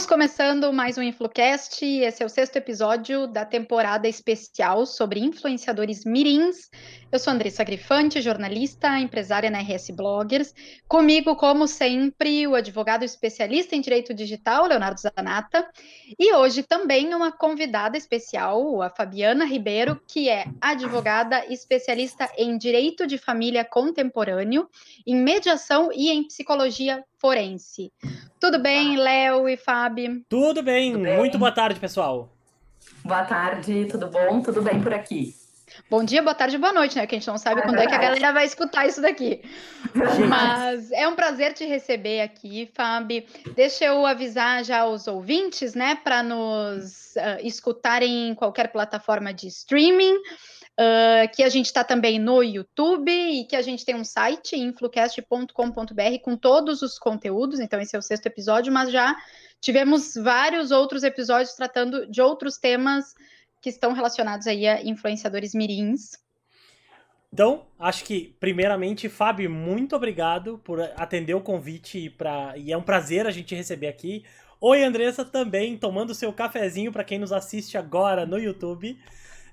Estamos começando mais um InfluCast. Esse é o sexto episódio da temporada especial sobre influenciadores mirins. Eu sou Andressa Grifante, jornalista, empresária na RS Bloggers. Comigo, como sempre, o advogado especialista em direito digital, Leonardo Zanata. E hoje também uma convidada especial, a Fabiana Ribeiro, que é advogada especialista em direito de família contemporâneo, em mediação e em psicologia forense. Tudo bem, Léo e Fábio? Tudo bem. Tudo bem, muito boa tarde, pessoal. Boa tarde, tudo bom? Tudo bem por aqui? Bom dia, boa tarde, boa noite, né? Que a gente não sabe é quando verdade. é que a galera vai escutar isso daqui. Mas é um prazer te receber aqui, Fábio. Deixa eu avisar já os ouvintes, né, para nos uh, escutarem em qualquer plataforma de streaming. Uh, que a gente está também no YouTube e que a gente tem um site, influcast.com.br, com todos os conteúdos. Então, esse é o sexto episódio, mas já tivemos vários outros episódios tratando de outros temas que estão relacionados aí a influenciadores mirins. Então, acho que, primeiramente, Fábio, muito obrigado por atender o convite pra... e é um prazer a gente receber aqui. Oi, Andressa, também tomando seu cafezinho para quem nos assiste agora no YouTube.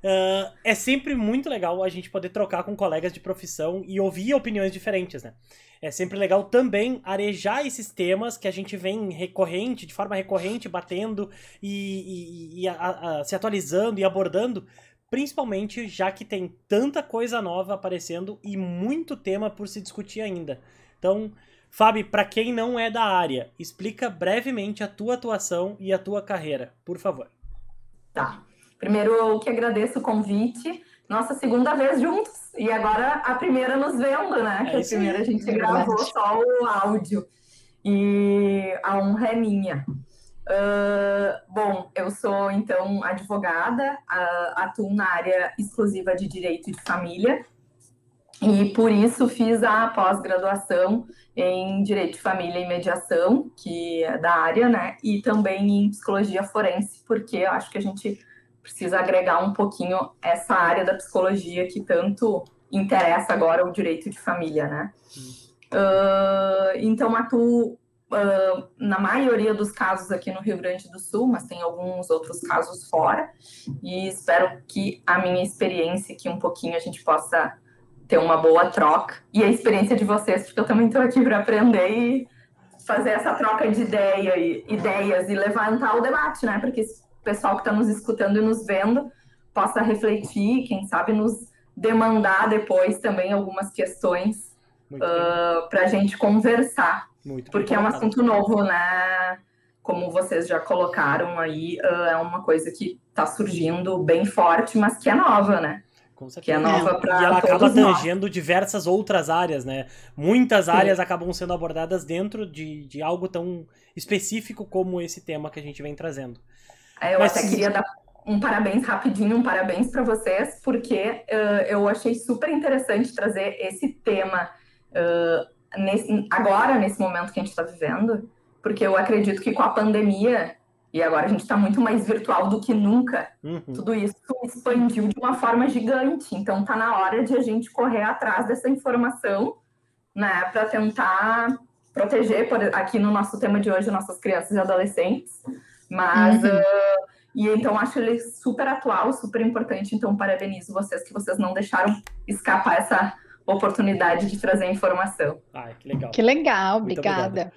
Uh, é sempre muito legal a gente poder trocar com colegas de profissão e ouvir opiniões diferentes, né? É sempre legal também arejar esses temas que a gente vem recorrente, de forma recorrente, batendo e, e, e a, a, se atualizando e abordando, principalmente já que tem tanta coisa nova aparecendo e muito tema por se discutir ainda. Então, Fábio, para quem não é da área, explica brevemente a tua atuação e a tua carreira, por favor. Tá. Primeiro, eu que agradeço o convite. Nossa segunda vez juntos. E agora a primeira nos vendo, né? É que a primeira a gente é gravou só o áudio. E a honra é minha. Uh, bom, eu sou então advogada, uh, atuo na área exclusiva de direito de família e por isso fiz a pós-graduação em direito de família e mediação, que é da área, né? E também em psicologia forense, porque eu acho que a gente precisa agregar um pouquinho essa área da psicologia que tanto interessa agora o direito de família, né? Uh, então, atuo uh, na maioria dos casos aqui no Rio Grande do Sul, mas tem alguns outros casos fora, e espero que a minha experiência aqui um pouquinho a gente possa ter uma boa troca, e a experiência de vocês, porque eu também estou aqui para aprender e fazer essa troca de ideia e, ideias e levantar o debate, né? Porque pessoal que está nos escutando e nos vendo possa refletir, quem sabe nos demandar depois também algumas questões uh, para a gente conversar. Muito porque é um assunto novo, né? Como vocês já colocaram aí, uh, é uma coisa que está surgindo bem forte, mas que é nova, né? Que é nova para E ela acaba tangendo nós. diversas outras áreas, né? Muitas Sim. áreas acabam sendo abordadas dentro de, de algo tão específico como esse tema que a gente vem trazendo. Eu Mas... até queria dar um parabéns rapidinho, um parabéns para vocês, porque uh, eu achei super interessante trazer esse tema uh, nesse, agora, nesse momento que a gente está vivendo, porque eu acredito que com a pandemia, e agora a gente está muito mais virtual do que nunca, uhum. tudo isso expandiu de uma forma gigante. Então está na hora de a gente correr atrás dessa informação, né, para tentar proteger, por, aqui no nosso tema de hoje, nossas crianças e adolescentes mas. Uhum. Uh, e então acho ele super atual, super importante. Então, parabenizo vocês que vocês não deixaram escapar essa oportunidade de trazer informação. Ai, que legal. Que legal, obrigada.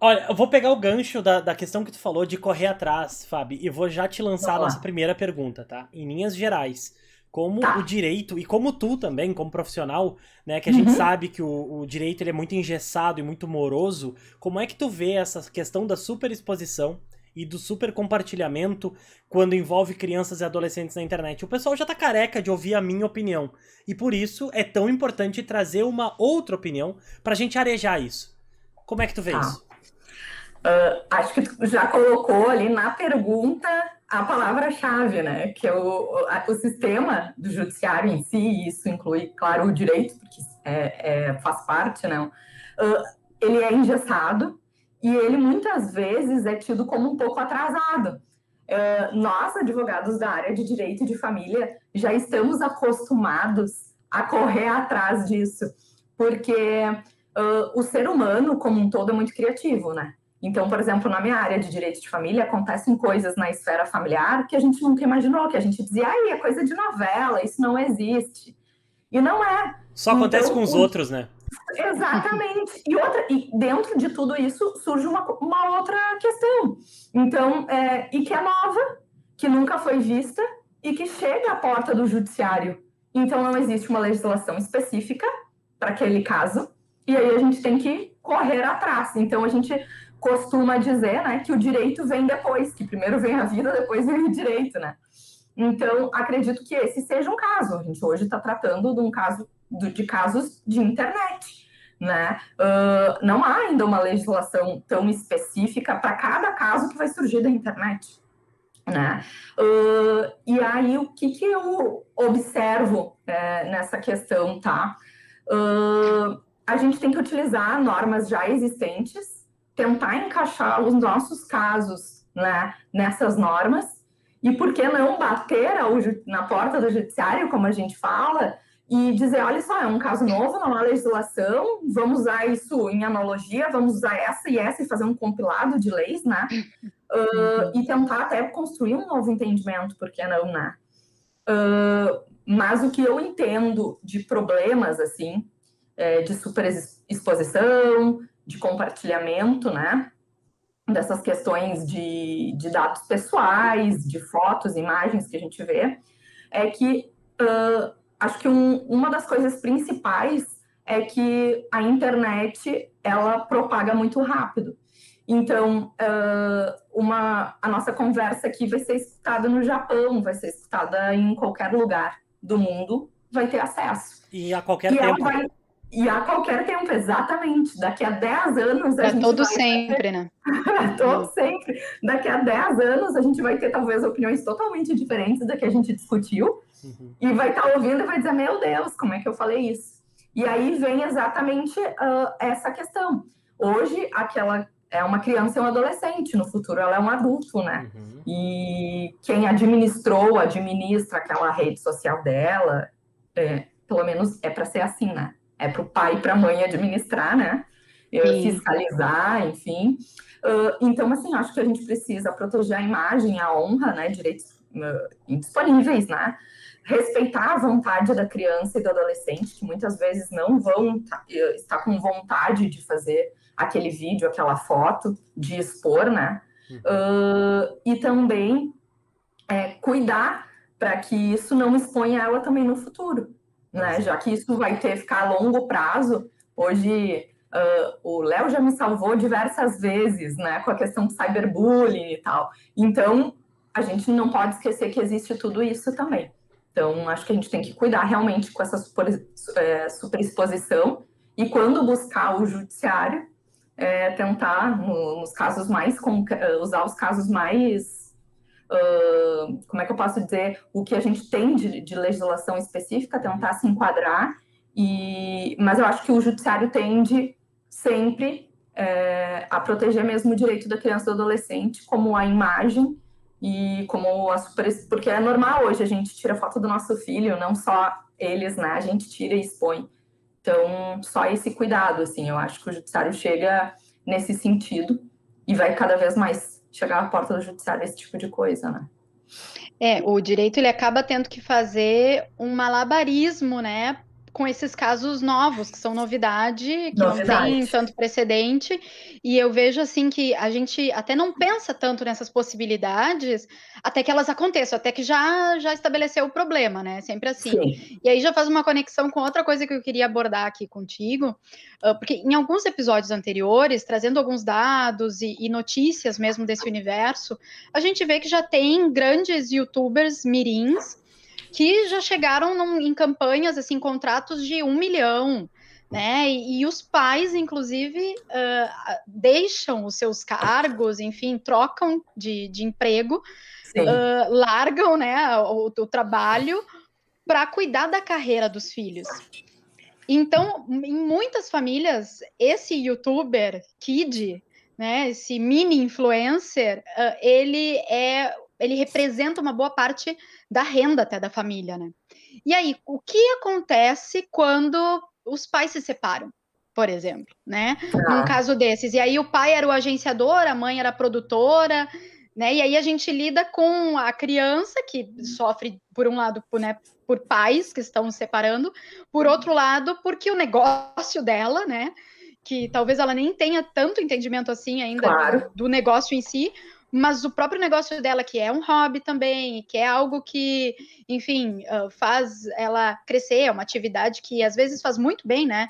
Olha, eu vou pegar o gancho da, da questão que tu falou de correr atrás, Fábio, e vou já te lançar a nossa primeira pergunta, tá? Em linhas gerais, como tá. o direito, e como tu também, como profissional, né, que a uhum. gente sabe que o, o, direito ele é muito engessado e muito moroso, como é que tu vê essa questão da superexposição e do super compartilhamento quando envolve crianças e adolescentes na internet? O pessoal já tá careca de ouvir a minha opinião, e por isso é tão importante trazer uma outra opinião pra gente arejar isso. Como é que tu vê tá. isso? Uh, acho que tu já colocou ali na pergunta a palavra-chave, né? Que é o, o sistema do judiciário em si, isso inclui, claro, o direito, porque é, é faz parte, né? Uh, ele é engessado e ele muitas vezes é tido como um pouco atrasado. Uh, nós, advogados da área de direito de família, já estamos acostumados a correr atrás disso, porque uh, o ser humano, como um todo, é muito criativo, né? Então, por exemplo, na minha área de direito de família, acontecem coisas na esfera familiar que a gente nunca imaginou, que a gente dizia, ai, é coisa de novela, isso não existe. E não é. Só acontece então, com os outros, né? Exatamente. E, outra, e dentro de tudo isso surge uma, uma outra questão. Então, é, e que é nova, que nunca foi vista e que chega à porta do judiciário. Então, não existe uma legislação específica para aquele caso. E aí a gente tem que correr atrás. Então, a gente costuma dizer né, que o direito vem depois, que primeiro vem a vida, depois vem o direito, né? Então, acredito que esse seja um caso. A gente hoje está tratando de um caso de casos de internet. Né? Uh, não há ainda uma legislação tão específica para cada caso que vai surgir da internet. Né? Uh, e aí, o que, que eu observo é, nessa questão, tá? Uh, a gente tem que utilizar normas já existentes, tentar encaixar os nossos casos né, nessas normas, e por que não bater ao, na porta do judiciário, como a gente fala, e dizer, olha só, é um caso novo, não há legislação, vamos usar isso em analogia, vamos usar essa e essa e fazer um compilado de leis, né? Uh, e tentar até construir um novo entendimento, por que não, né? Uh, mas o que eu entendo de problemas, assim, é, de superexposição, de compartilhamento, né? Dessas questões de, de dados pessoais, de fotos, imagens que a gente vê, é que uh, acho que um, uma das coisas principais é que a internet ela propaga muito rápido. Então, uh, uma, a nossa conversa aqui vai ser escutada no Japão, vai ser escutada em qualquer lugar do mundo, vai ter acesso. E a qualquer e tempo. Vai, e a qualquer tempo, exatamente. Daqui a 10 anos. É todo vai... sempre, né? todo sempre. Daqui a 10 anos, a gente vai ter talvez opiniões totalmente diferentes da que a gente discutiu. Uhum. E vai estar tá ouvindo e vai dizer: Meu Deus, como é que eu falei isso? E aí vem exatamente uh, essa questão. Hoje, aquela é uma criança e um adolescente, no futuro ela é um adulto, né? Uhum. E quem administrou, administra aquela rede social dela, é, pelo menos é para ser assim, né? É para o pai e para a mãe administrar, né? Fiscalizar, enfim. Uh, então, assim, acho que a gente precisa proteger a imagem, a honra, né? Direitos uh, indisponíveis, né? Respeitar a vontade da criança e do adolescente, que muitas vezes não vão tá, estar com vontade de fazer aquele vídeo, aquela foto, de expor, né? Uhum. Uh, e também é, cuidar para que isso não exponha ela também no futuro, né? Já que isso vai ter ficar a longo prazo. Hoje uh, o Léo já me salvou diversas vezes, né? Com a questão do cyberbullying e tal. Então a gente não pode esquecer que existe tudo isso também. Então, acho que a gente tem que cuidar realmente com essa super, é, superexposição e quando buscar o judiciário, é, tentar, no, nos casos mais, é, usar os casos mais, uh, como é que eu posso dizer, o que a gente tem de, de legislação específica, tentar se enquadrar, e, mas eu acho que o judiciário tende sempre é, a proteger mesmo o direito da criança e do adolescente, como a imagem e como a super. Porque é normal hoje a gente tira foto do nosso filho, não só eles, né? A gente tira e expõe. Então, só esse cuidado, assim, eu acho que o judiciário chega nesse sentido e vai cada vez mais chegar à porta do judiciário esse tipo de coisa, né? É, o direito ele acaba tendo que fazer um malabarismo, né, com esses casos novos, que são novidade, que novidade. não tem tanto precedente, e eu vejo assim que a gente até não pensa tanto nessas possibilidades até que elas aconteçam, até que já já estabeleceu o problema, né? Sempre assim. Sim. E aí já faz uma conexão com outra coisa que eu queria abordar aqui contigo, porque em alguns episódios anteriores, trazendo alguns dados e, e notícias mesmo desse universo, a gente vê que já tem grandes youtubers mirins que já chegaram num, em campanhas, assim, contratos de um milhão, né? E, e os pais, inclusive, uh, deixam os seus cargos, enfim, trocam de, de emprego, uh, largam, né, o, o trabalho para cuidar da carreira dos filhos. Então, em muitas famílias, esse youtuber kid, né, esse mini influencer, uh, ele é ele representa uma boa parte da renda até da família, né? E aí, o que acontece quando os pais se separam? por exemplo, né? Ah. Num caso desses. E aí o pai era o agenciador, a mãe era a produtora, né? E aí a gente lida com a criança que sofre, por um lado, por, né, por pais que estão se separando, por outro lado, porque o negócio dela, né? Que talvez ela nem tenha tanto entendimento assim ainda claro. do, do negócio em si, mas o próprio negócio dela, que é um hobby também, que é algo que, enfim, uh, faz ela crescer, é uma atividade que às vezes faz muito bem, né?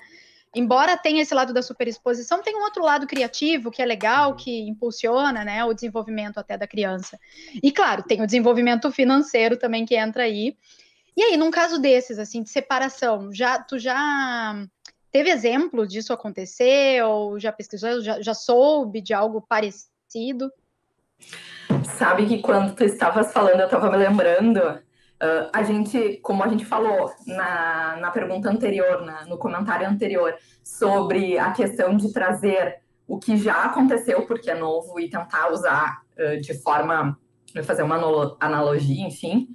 Embora tenha esse lado da superexposição, tem um outro lado criativo que é legal, uhum. que impulsiona, né, o desenvolvimento até da criança. E claro, tem o desenvolvimento financeiro também que entra aí. E aí, num caso desses, assim, de separação, já tu já teve exemplo disso acontecer ou já pesquisou, já, já soube de algo parecido? Sabe que quando tu estavas falando, eu estava me lembrando, uh, a gente, como a gente falou na, na pergunta anterior, na, no comentário anterior, sobre a questão de trazer o que já aconteceu porque é novo e tentar usar uh, de forma, fazer uma analogia, enfim.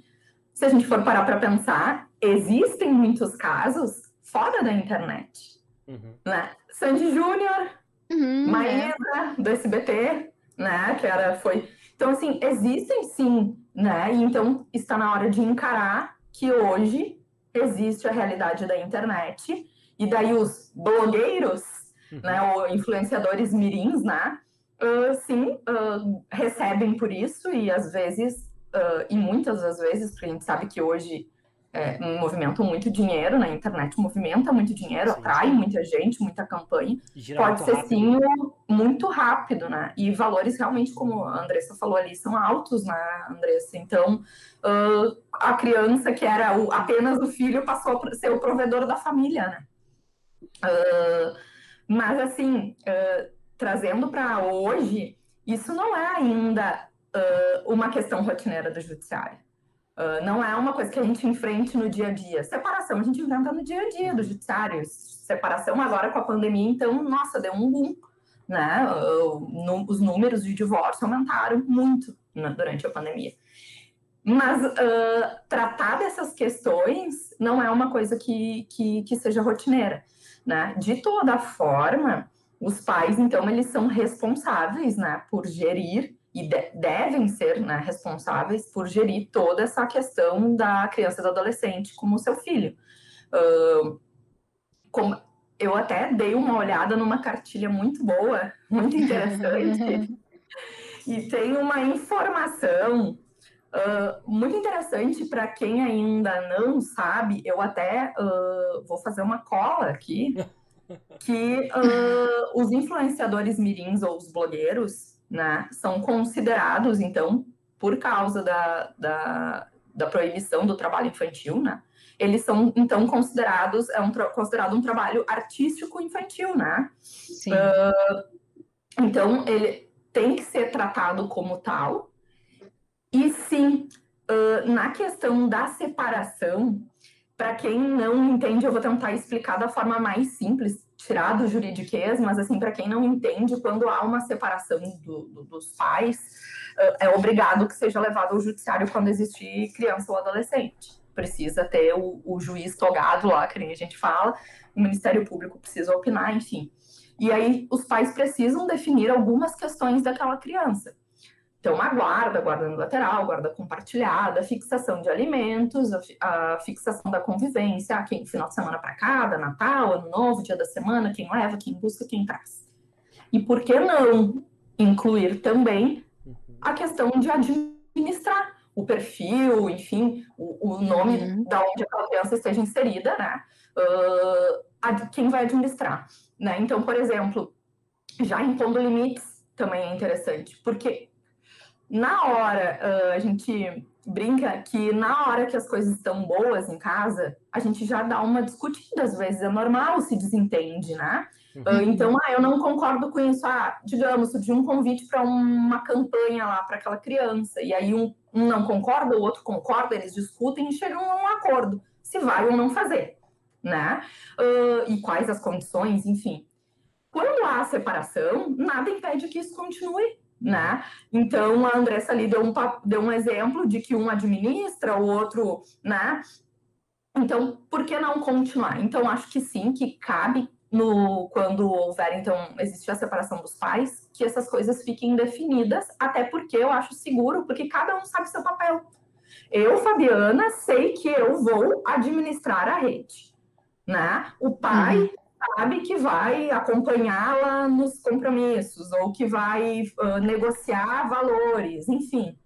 Se a gente for parar para pensar, existem muitos casos fora da internet. Uhum. Né? Sandy Júnior, uhum, Maísa, é. do SBT, né? Que era, foi. Então, assim, existem sim, né? E então está na hora de encarar que hoje existe a realidade da internet, e daí os blogueiros, uhum. né, ou influenciadores mirins, né, uh, sim, uh, recebem por isso, e às vezes, uh, e muitas das vezes, porque a gente sabe que hoje é, movimentam muito dinheiro na internet, movimenta muito dinheiro, sim, atrai sim. muita gente, muita campanha. Pode ser rápido. sim muito rápido, né? E valores realmente, como a Andressa falou ali, são altos, né, Andressa? Então, uh, a criança que era o, apenas o filho passou a ser o provedor da família, né? Uh, mas, assim, uh, trazendo para hoje, isso não é ainda uma questão rotineira do judiciário. Uh, não é uma coisa que a gente enfrente no dia a dia. Separação a gente enfrenta no dia a dia do judiciário. Separação agora com a pandemia, então, nossa, deu um boom. Né? Uh, no, os números de divórcio aumentaram muito né, durante a pandemia. Mas uh, tratar dessas questões não é uma coisa que, que, que seja rotineira. Né? De toda forma, os pais, então, eles são responsáveis né, por gerir e de devem ser né, responsáveis por gerir toda essa questão da criança e do adolescente como seu filho. Uh, como, eu até dei uma olhada numa cartilha muito boa, muito interessante, e tem uma informação uh, muito interessante para quem ainda não sabe. Eu até uh, vou fazer uma cola aqui, que os influenciadores mirins ou os blogueiros né, são considerados, então, por causa da, da, da proibição do trabalho infantil, né, eles são, então, considerados, é um, considerado um trabalho artístico infantil, né? Sim. Uh, então, ele tem que ser tratado como tal. E sim, uh, na questão da separação, para quem não entende, eu vou tentar explicar da forma mais simples, tirar do juridiquês, mas assim, para quem não entende, quando há uma separação do, do, dos pais, é obrigado que seja levado ao judiciário quando existe criança ou adolescente. Precisa ter o, o juiz togado lá, que nem a gente fala, o Ministério Público precisa opinar, enfim. E aí os pais precisam definir algumas questões daquela criança. Então, a guarda, guarda unilateral, guarda compartilhada, fixação de alimentos, a, a fixação da convivência, quem final de semana para cada, Natal, Ano Novo, dia da semana, quem leva, quem busca, quem traz. E por que não incluir também a questão de administrar o perfil, enfim, o, o nome uhum. da onde aquela criança esteja inserida, né? Uh, a, quem vai administrar, né? Então, por exemplo, já impondo limites também é interessante, porque na hora, uh, a gente brinca que na hora que as coisas estão boas em casa, a gente já dá uma discutida, às vezes é normal, se desentende, né? Uhum. Uh, então, ah, eu não concordo com isso. Ah, digamos, surgiu um convite para uma campanha lá para aquela criança, e aí um, um, não concorda, o outro concorda, eles discutem e chegam a um acordo se vai ou não fazer, né? Uh, e quais as condições, enfim. Quando há separação, nada impede que isso continue né? Então a Andressa ali deu um, deu um exemplo de que um administra, o outro, né? Então, por que não continuar? Então, acho que sim, que cabe no, quando houver, então, existe a separação dos pais, que essas coisas fiquem definidas, até porque eu acho seguro, porque cada um sabe seu papel. Eu, Fabiana, sei que eu vou administrar a rede, né? O pai uhum. Sabe que vai acompanhá-la nos compromissos, ou que vai uh, negociar valores, enfim.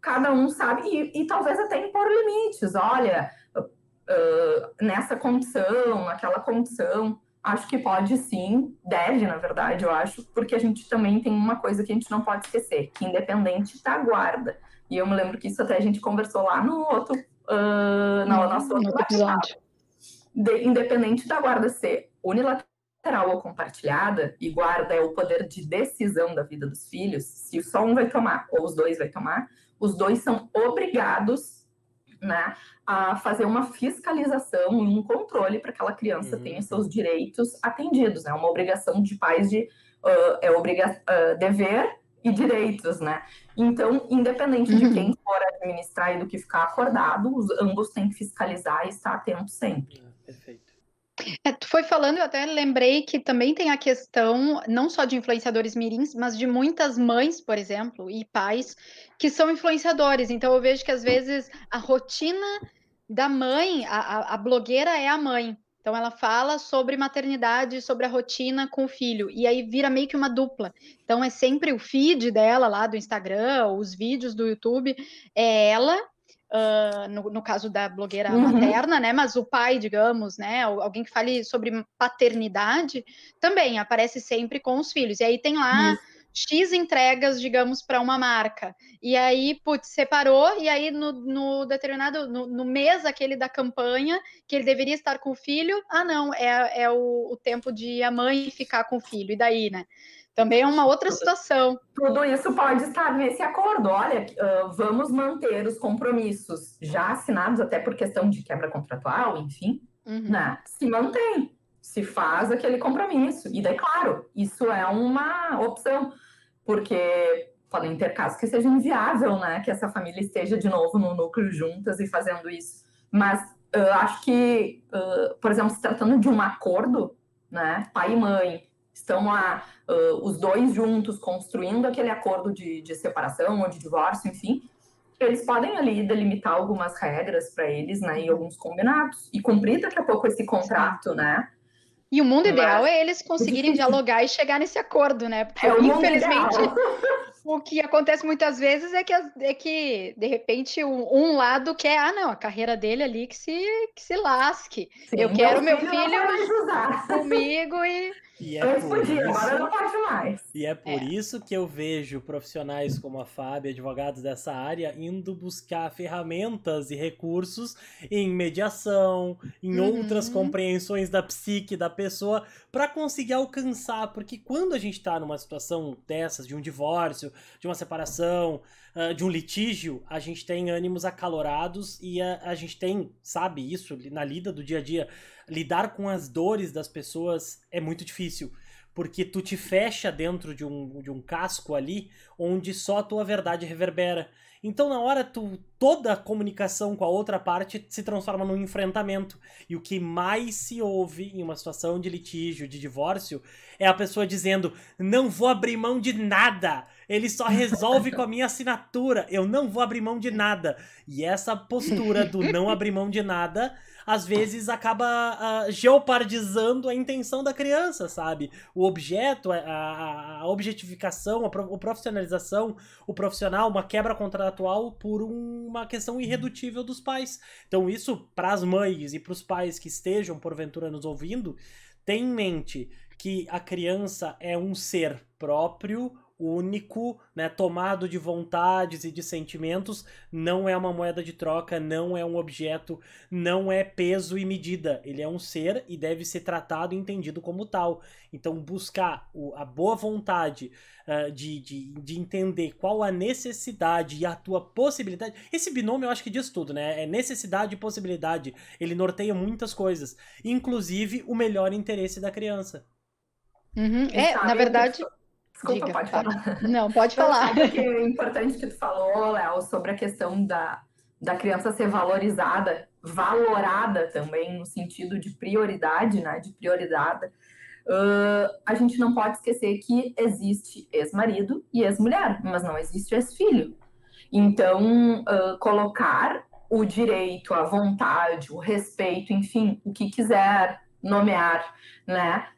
Cada um sabe, e, e talvez até impor limites. Olha, uh, nessa condição, naquela condição acho que pode sim, deve, na verdade, eu acho, porque a gente também tem uma coisa que a gente não pode esquecer, que independente da guarda. E eu me lembro que isso até a gente conversou lá no outro, uh, no nosso outro episódio. De, independente da guarda ser unilateral ou compartilhada, e guarda é o poder de decisão da vida dos filhos, se só um vai tomar ou os dois vai tomar, os dois são obrigados né, a fazer uma fiscalização e um controle para que aquela criança uhum. tenha seus direitos atendidos. É né? uma obrigação de pais de uh, é obriga uh, dever e direitos, né? Então, independente uhum. de quem for administrar e do que ficar acordado, os, ambos têm que fiscalizar e estar atentos sempre. É, perfeito. É, tu foi falando, eu até lembrei que também tem a questão, não só de influenciadores mirins, mas de muitas mães, por exemplo, e pais, que são influenciadores. Então eu vejo que às vezes a rotina da mãe, a, a, a blogueira é a mãe. Então ela fala sobre maternidade, sobre a rotina com o filho, e aí vira meio que uma dupla. Então é sempre o feed dela lá do Instagram, os vídeos do YouTube, é ela Uh, no, no, caso da blogueira uhum. materna, né? Mas o pai, digamos, né? Alguém que fale sobre paternidade, também aparece sempre com os filhos. E aí tem lá uhum. X entregas, digamos, para uma marca. E aí, putz, separou, e aí no, no determinado, no, no, mês aquele da campanha, que ele deveria estar com o filho, ah, não, é, é o, o tempo de a mãe ficar com o filho, e daí, né? Também é uma outra situação. Tudo isso pode estar nesse acordo. Olha, uh, vamos manter os compromissos já assinados, até por questão de quebra contratual, enfim, uhum. né? Se mantém, se faz aquele compromisso. E daí, claro, isso é uma opção, porque podem ter casos que seja inviável, né? Que essa família esteja de novo no núcleo juntas e fazendo isso. Mas eu acho que, uh, por exemplo, se tratando de um acordo, né? Pai e mãe estão lá uh, os dois juntos construindo aquele acordo de, de separação ou de divórcio, enfim, eles podem ali delimitar algumas regras para eles, né, e alguns combinados, e cumprir daqui a pouco esse contrato, né? E o mundo ideal Mas, é eles conseguirem dialogar e chegar nesse acordo, né? Porque, é infelizmente, o que acontece muitas vezes é que, é que de repente, um, um, lado quer, ah, não, a carreira dele ali que se, que se lasque. Sim, eu quero meu filho, meu filho comigo e e é por podia, isso... agora não pode mais. E é por é. isso que eu vejo profissionais como a Fábio, advogados dessa área, indo buscar ferramentas e recursos em mediação, em uhum. outras compreensões da psique da pessoa, para conseguir alcançar. Porque quando a gente tá numa situação dessas, de um divórcio, de uma separação, uh, de um litígio, a gente tem ânimos acalorados e a, a gente tem, sabe, isso na lida do dia a dia lidar com as dores das pessoas é muito difícil. Porque tu te fecha dentro de um, de um casco ali, onde só a tua verdade reverbera. Então, na hora, tu, toda a comunicação com a outra parte se transforma num enfrentamento. E o que mais se ouve em uma situação de litígio, de divórcio, é a pessoa dizendo: não vou abrir mão de nada. Ele só resolve com a minha assinatura. Eu não vou abrir mão de nada. E essa postura do não abrir mão de nada às vezes acaba uh, geopardizando a intenção da criança, sabe? O objeto, a, a objetificação, a, a profissionalização, o profissional, uma quebra contratual por uma questão irredutível dos pais. Então, isso para as mães e para os pais que estejam, porventura, nos ouvindo, tem em mente que a criança é um ser próprio, único, né, tomado de vontades e de sentimentos, não é uma moeda de troca, não é um objeto, não é peso e medida. Ele é um ser e deve ser tratado e entendido como tal. Então, buscar o, a boa vontade uh, de, de, de entender qual a necessidade e a tua possibilidade. Esse binômio eu acho que diz tudo, né? É necessidade e possibilidade. Ele norteia muitas coisas, inclusive o melhor interesse da criança. Uhum. É, na verdade. Desculpa, Diga, pode falar. Não, pode falar. que é importante que tu falou, Léo, sobre a questão da, da criança ser valorizada, valorada também, no sentido de prioridade, né? De prioridade. Uh, a gente não pode esquecer que existe ex-marido e ex-mulher, mas não existe ex-filho. Então, uh, colocar o direito, a vontade, o respeito, enfim, o que quiser nomear, né,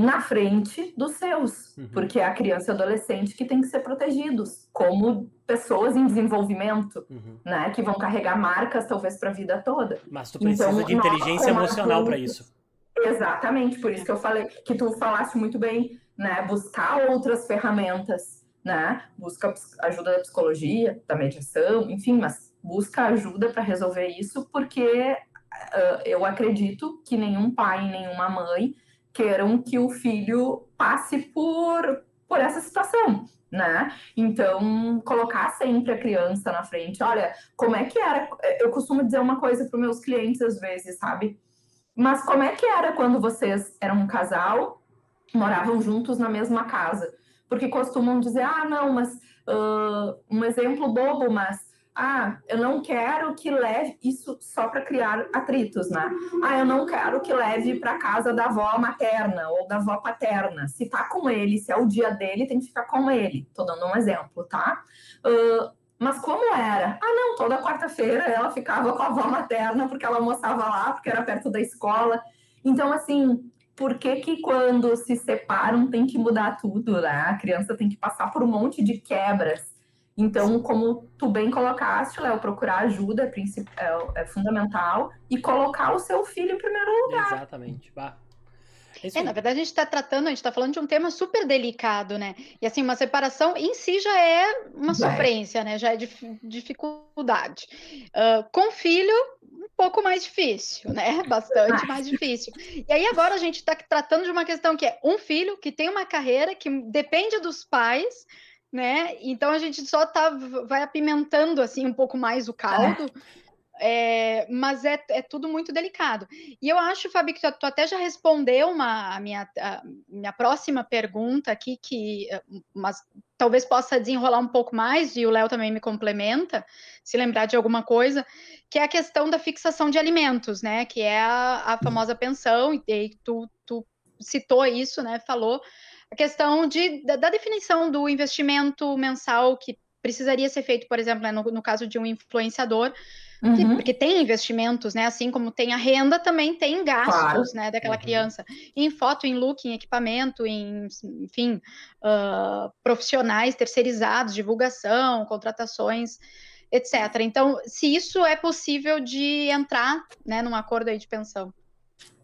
na frente dos seus, uhum. porque é a criança e adolescente que tem que ser protegidos, como pessoas em desenvolvimento, uhum. né, que vão carregar marcas talvez para a vida toda. Mas tu precisa então, de inteligência emocional para isso. Exatamente, por isso que eu falei que tu falaste muito bem, né? Buscar outras ferramentas, né? Busca ajuda da psicologia, da mediação, enfim, mas busca ajuda para resolver isso, porque uh, eu acredito que nenhum pai, nenhuma mãe queiram que o filho passe por, por essa situação, né? Então, colocar sempre a criança na frente. Olha, como é que era? Eu costumo dizer uma coisa para meus clientes às vezes, sabe? Mas como é que era quando vocês eram um casal, moravam juntos na mesma casa? Porque costumam dizer, ah, não, mas uh, um exemplo bobo, mas ah, eu não quero que leve isso só para criar atritos, né? Ah, eu não quero que leve para casa da avó materna ou da avó paterna. Se tá com ele, se é o dia dele, tem que ficar com ele. Tô dando um exemplo, tá? Uh, mas como era? Ah, não, toda quarta-feira ela ficava com a avó materna porque ela almoçava lá, porque era perto da escola. Então, assim, por que que quando se separam tem que mudar tudo, né? A criança tem que passar por um monte de quebras. Então, como tu bem colocaste, Léo, procurar ajuda é, é, é, fundamental e colocar o seu filho em primeiro lugar. Exatamente. Bah. É, na verdade, a gente está tratando, a gente está falando de um tema super delicado, né? E assim, uma separação em si já é uma sofrência, né? Já é dif dificuldade. Uh, com filho, um pouco mais difícil, né? Bastante mais difícil. E aí agora a gente está tratando de uma questão que é um filho que tem uma carreira que depende dos pais, né? Então a gente só tá, vai apimentando assim um pouco mais o caldo. É. Mas é, é, tudo muito delicado. E eu acho, Fabi, que tu, tu até já respondeu uma, a minha, a minha próxima pergunta aqui, que mas talvez possa desenrolar um pouco mais, e o Léo também me complementa, se lembrar de alguma coisa, que é a questão da fixação de alimentos, né? Que é a, a famosa pensão, e tu, tu citou isso, né? Falou a questão de, da, da definição do investimento mensal que precisaria ser feito, por exemplo, né, no, no caso de um influenciador Uhum. Porque tem investimentos, né? Assim como tem a renda, também tem gastos, claro. né? Daquela uhum. criança. Em foto, em look, em equipamento, em, enfim, uh, profissionais terceirizados, divulgação, contratações, etc. Então, se isso é possível de entrar, né, num acordo aí de pensão.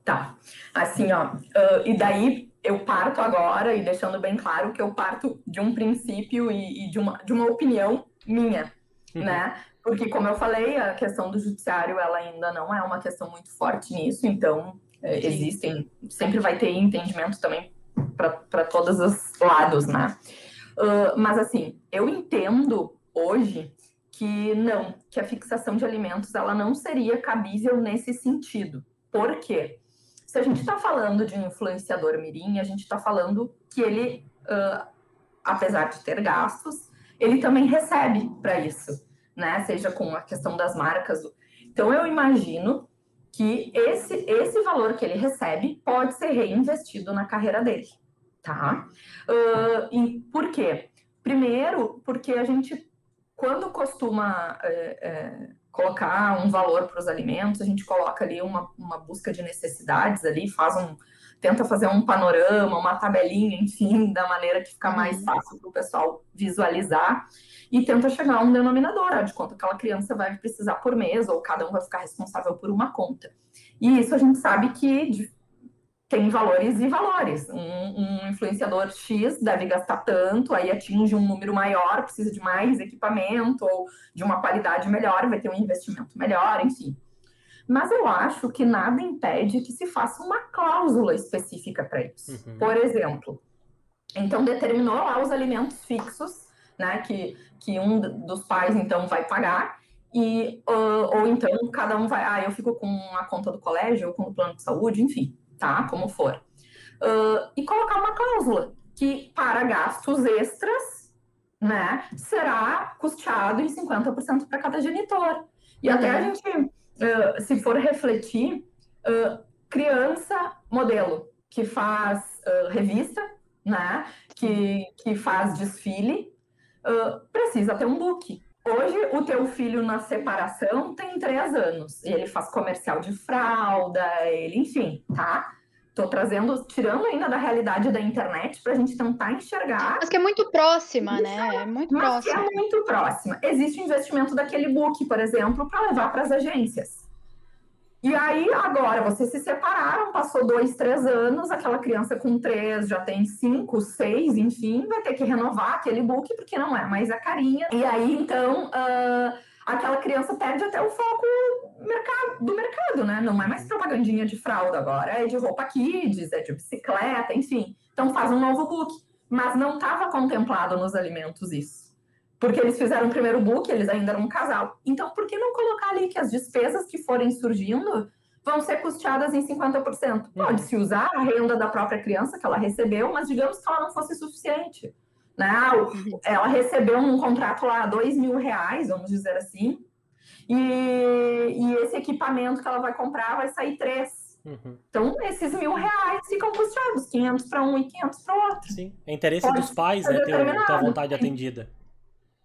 Tá. Assim, ó, uh, e daí eu parto agora, e deixando bem claro que eu parto de um princípio e, e de, uma, de uma opinião minha, uhum. né? Porque, como eu falei, a questão do judiciário ela ainda não é uma questão muito forte nisso, então é, existem, sempre vai ter entendimento também para todos os lados, né? Uh, mas assim, eu entendo hoje que não, que a fixação de alimentos ela não seria cabível nesse sentido. Por quê? Se a gente está falando de um influenciador mirim, a gente está falando que ele, uh, apesar de ter gastos, ele também recebe para isso né? Seja com a questão das marcas. Então, eu imagino que esse, esse valor que ele recebe pode ser reinvestido na carreira dele, tá? Uh, e por quê? Primeiro, porque a gente, quando costuma é, colocar um valor para os alimentos, a gente coloca ali uma, uma busca de necessidades ali, faz um, tenta fazer um panorama, uma tabelinha, enfim, da maneira que fica mais uhum. fácil para o pessoal visualizar e tenta chegar a um denominador, de quanto aquela criança vai precisar por mês, ou cada um vai ficar responsável por uma conta. E isso a gente sabe que tem valores e valores. Um, um, influenciador X deve gastar tanto, aí atinge um número maior, precisa de mais equipamento ou de uma qualidade melhor, vai ter um investimento melhor, enfim. Mas eu acho que nada impede que se faça uma cláusula específica para isso. Uhum. Por exemplo, então determinou lá os alimentos fixos, né, que, que um dos pais então vai pagar, e uh, ou então cada um vai, ah, eu fico com a conta do colégio ou com o plano de saúde, enfim, tá, como for. Uh, e colocar uma cláusula que para gastos extras, né, será custeado em 50% para cada genitor. E uhum. até a gente uh, se for refletir, uh, criança modelo, que faz revista, né? Que, que faz desfile, precisa ter um book. Hoje, o teu filho na separação tem três anos. E ele faz comercial de fralda, ele, enfim, tá? Tô trazendo, tirando ainda da realidade da internet para a gente tentar enxergar. Mas que é muito próxima, né? É muito mas próxima. Que é muito próxima. Existe o investimento daquele book, por exemplo, para levar para as agências. E aí, agora, vocês se separaram, passou dois, três anos, aquela criança com três já tem cinco, seis, enfim, vai ter que renovar aquele book, porque não é mais a carinha. E aí, então, uh, aquela criança perde até o foco mercado, do mercado, né? Não é mais propagandinha de fralda agora, é de roupa kids, é de bicicleta, enfim. Então, faz um novo book. Mas não estava contemplado nos alimentos isso. Porque eles fizeram o primeiro book, eles ainda eram um casal. Então, por que não colocar ali que as despesas que forem surgindo vão ser custeadas em 50%? Pode-se usar a renda da própria criança que ela recebeu, mas digamos que ela não fosse suficiente. Né? Ela recebeu um contrato lá, dois mil reais, vamos dizer assim, e, e esse equipamento que ela vai comprar vai sair três. Uhum. Então, esses mil reais ficam custeados, 500 para um e 500 para o outro. Sim, é interesse Pode dos pais, né, ter, ter a vontade atendida.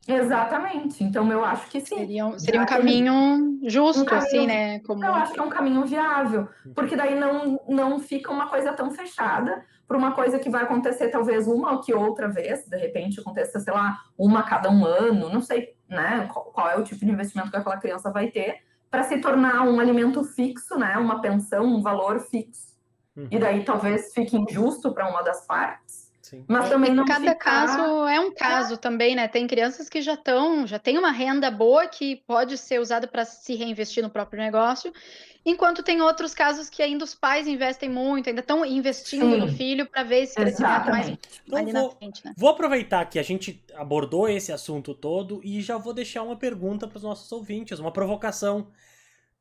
Exatamente. Então, eu acho que sim. Seria um, seria um caminho justo, um caminho, assim, né? Como... Eu acho que é um caminho viável, porque daí não, não fica uma coisa tão fechada para uma coisa que vai acontecer talvez uma ou que outra vez, de repente aconteça, sei lá, uma a cada um ano, não sei, né? Qual, qual é o tipo de investimento que aquela criança vai ter, para se tornar um alimento fixo, né? Uma pensão, um valor fixo. Uhum. E daí talvez fique injusto para uma das partes. Sim. Mas também não cada ficar... caso é um caso também, né? Tem crianças que já estão, já tem uma renda boa que pode ser usada para se reinvestir no próprio negócio, enquanto tem outros casos que ainda os pais investem muito, ainda estão investindo Sim. no filho para ver esse crescimento mais então, ali vou, na frente, né? Vou aproveitar que a gente abordou esse assunto todo e já vou deixar uma pergunta para os nossos ouvintes, uma provocação.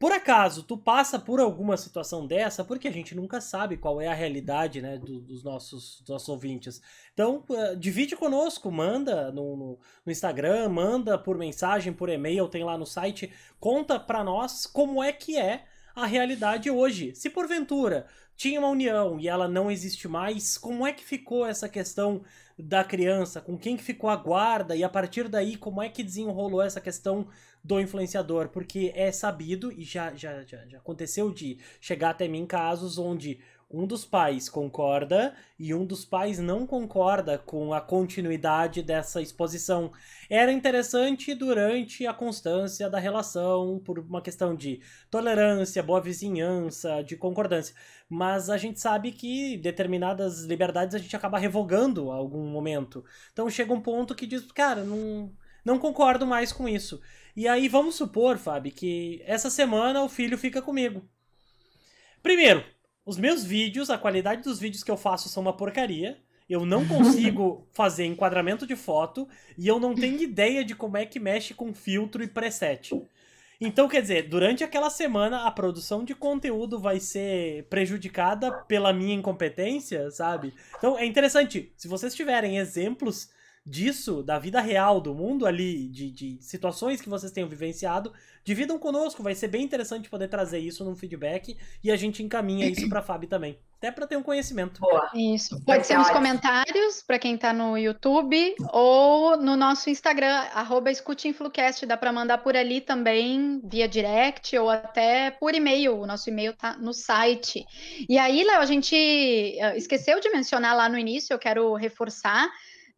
Por acaso, tu passa por alguma situação dessa, porque a gente nunca sabe qual é a realidade né, do, dos, nossos, dos nossos ouvintes. Então, uh, divide conosco, manda no, no, no, Instagram, manda por mensagem, por e-mail, tem lá no site, conta pra nós como é que é a realidade hoje. Se porventura tinha uma união e ela não existe mais, como é que ficou essa questão da criança? Com quem que ficou a guarda? E a partir daí, como é que desenrolou essa questão do influenciador, porque é sabido e já, já, já, já aconteceu de chegar até mim casos onde um dos pais concorda e um dos pais não concorda com a continuidade dessa exposição. Era interessante durante a constância da relação, por uma questão de tolerância, boa vizinhança, de concordância. Mas a gente sabe que determinadas liberdades a gente acaba revogando a algum momento. Então chega um ponto que diz, cara, não, não concordo mais com isso. E aí vamos supor, Fábio, que essa semana o filho fica comigo. Primeiro, os meus vídeos, a qualidade dos vídeos que eu faço são uma porcaria. Eu não consigo fazer enquadramento de foto e eu não tenho ideia de como é que mexe com filtro e preset. Então, quer dizer, durante aquela semana a produção de conteúdo vai ser prejudicada pela minha incompetência, sabe? Então é interessante, se vocês tiverem exemplos disso, da vida real, do mundo ali, de, de situações que vocês tenham vivenciado, dividam conosco. Vai ser bem interessante poder trazer isso num feedback e a gente encaminha isso pra Fábio também. Até para ter um conhecimento. Boa. Isso. Pode ser nos comentários, para quem tá no YouTube, ou no nosso Instagram, arroba escuteinflucast. Dá para mandar por ali também, via direct, ou até por e-mail. O nosso e-mail tá no site. E aí, Léo, a gente eh, esqueceu de mencionar lá no início, eu quero reforçar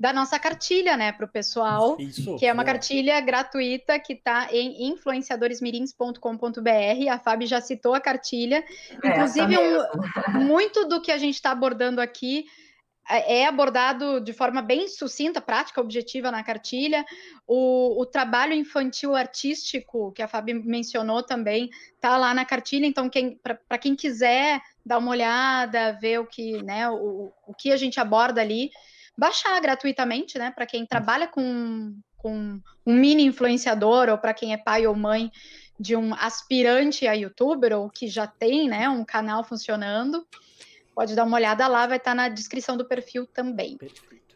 da nossa cartilha, né, para o pessoal, Isso, que é uma boa. cartilha gratuita que está em influenciadoresmirins.com.br. A Fábio já citou a cartilha. É, Inclusive, um, muito do que a gente está abordando aqui é, é abordado de forma bem sucinta, prática, objetiva na cartilha. O, o trabalho infantil artístico, que a Fábio mencionou também, está lá na cartilha. Então, para quem quiser dar uma olhada, ver o que, né, o, o que a gente aborda ali, baixar gratuitamente, né? Para quem trabalha com, com um mini influenciador ou para quem é pai ou mãe de um aspirante a youtuber ou que já tem, né, um canal funcionando. Pode dar uma olhada lá, vai estar tá na descrição do perfil também.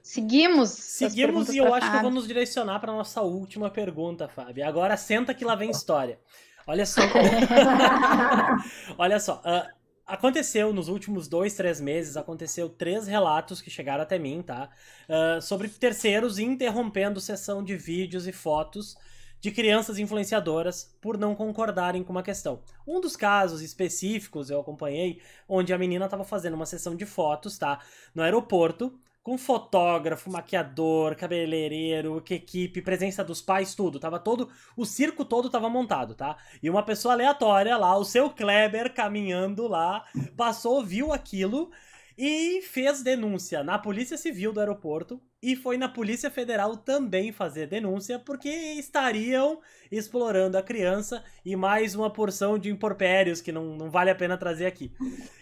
Seguimos. Seguimos e eu acho que vamos direcionar para nossa última pergunta, Fábio. Agora senta que lá vem história. Olha só. Olha só. Uh, aconteceu nos últimos dois, três meses, aconteceu três relatos que chegaram até mim, tá? Uh, sobre terceiros interrompendo sessão de vídeos e fotos de crianças influenciadoras por não concordarem com uma questão. Um dos casos específicos eu acompanhei, onde a menina estava fazendo uma sessão de fotos, tá? No aeroporto, com fotógrafo, maquiador, cabeleireiro, equipe, presença dos pais, tudo. Tava todo. O circo todo tava montado, tá? E uma pessoa aleatória lá, o seu Kleber, caminhando lá, passou, viu aquilo e fez denúncia na Polícia Civil do aeroporto e foi na Polícia Federal também fazer denúncia porque estariam explorando a criança e mais uma porção de imporpérios que não, não vale a pena trazer aqui.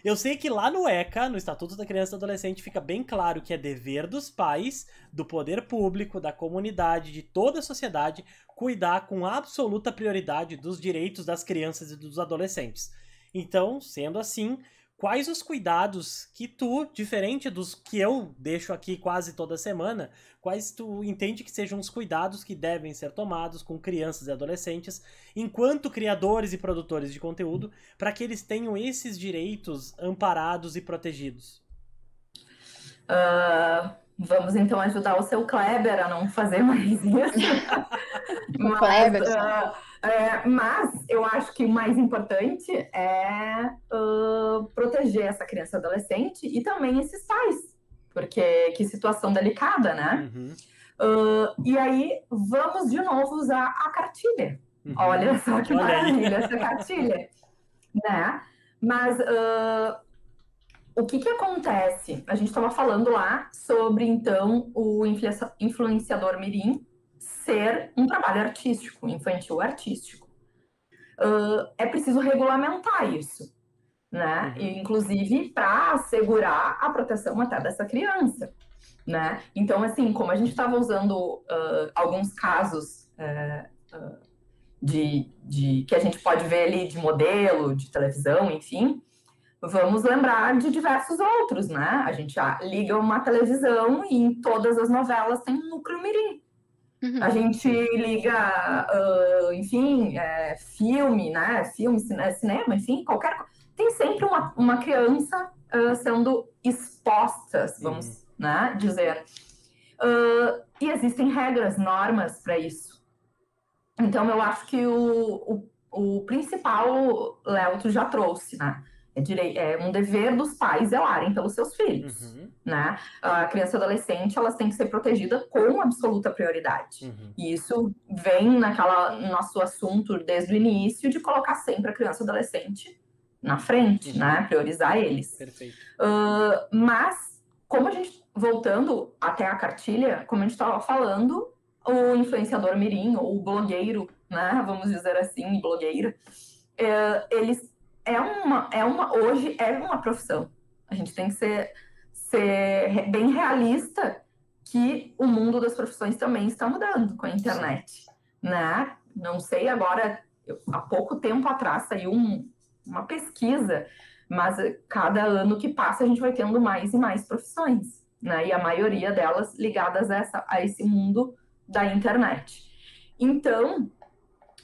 Eu sei que lá no ECA, no Estatuto da Criança e do Adolescente, fica bem claro que é dever dos pais, do poder público, da comunidade, de toda a sociedade, cuidar com absoluta prioridade dos direitos das crianças e dos adolescentes. Então, sendo assim, quais os cuidados que tu, diferente dos que eu deixo aqui quase toda semana, quais tu entende que sejam os cuidados que devem ser tomados com crianças e adolescentes, enquanto criadores e produtores de conteúdo, para que eles tenham esses direitos amparados e protegidos? Uh, vamos então ajudar o seu Kleber a não fazer mais isso. o Kleber. Uh, é, mas eu acho que o mais importante é uh, proteger essa criança e adolescente e também esses pais, porque que situação delicada, né? Uhum. Uh, e aí vamos de novo usar a cartilha. Uhum. Olha só que Olha maravilha aí. essa cartilha, né? Mas uh, o que que acontece? A gente estava falando lá sobre então o influenciador mirim ser um trabalho artístico, infantil artístico. Uh, é preciso regulamentar isso, né? Uhum. E, inclusive para assegurar a proteção até dessa criança, né? Então, assim, como a gente estava usando uh, alguns casos uh, de, de que a gente pode ver ali de modelo, de televisão, enfim, vamos lembrar de diversos outros, né? A gente liga uma televisão e em todas as novelas tem um núcleo mirim. Uhum. A gente liga, uh, enfim, é, filme, né? Filme, cinema, enfim, qualquer coisa. Tem sempre uma, uma criança uh, sendo exposta, vamos uhum. né, dizer. Uh, e existem regras, normas para isso. Então, eu acho que o, o, o principal, Léo, tu já trouxe, né? É, direi é um dever dos pais zelarem pelos seus filhos, uhum. né? A criança e adolescente, elas têm que ser protegidas com absoluta prioridade. Uhum. E isso vem naquela nosso assunto desde o início de colocar sempre a criança e adolescente na frente, uhum. né? Priorizar eles. Perfeito. Uh, mas, como a gente, voltando até a cartilha, como a gente estava falando, o influenciador mirim, ou o blogueiro, né? Vamos dizer assim, blogueira, uh, eles é uma, é uma, hoje é uma profissão. A gente tem que ser, ser bem realista que o mundo das profissões também está mudando com a internet, né? Não sei agora, eu, há pouco tempo atrás saiu um, uma pesquisa, mas cada ano que passa a gente vai tendo mais e mais profissões, né? E a maioria delas ligadas a, essa, a esse mundo da internet. Então,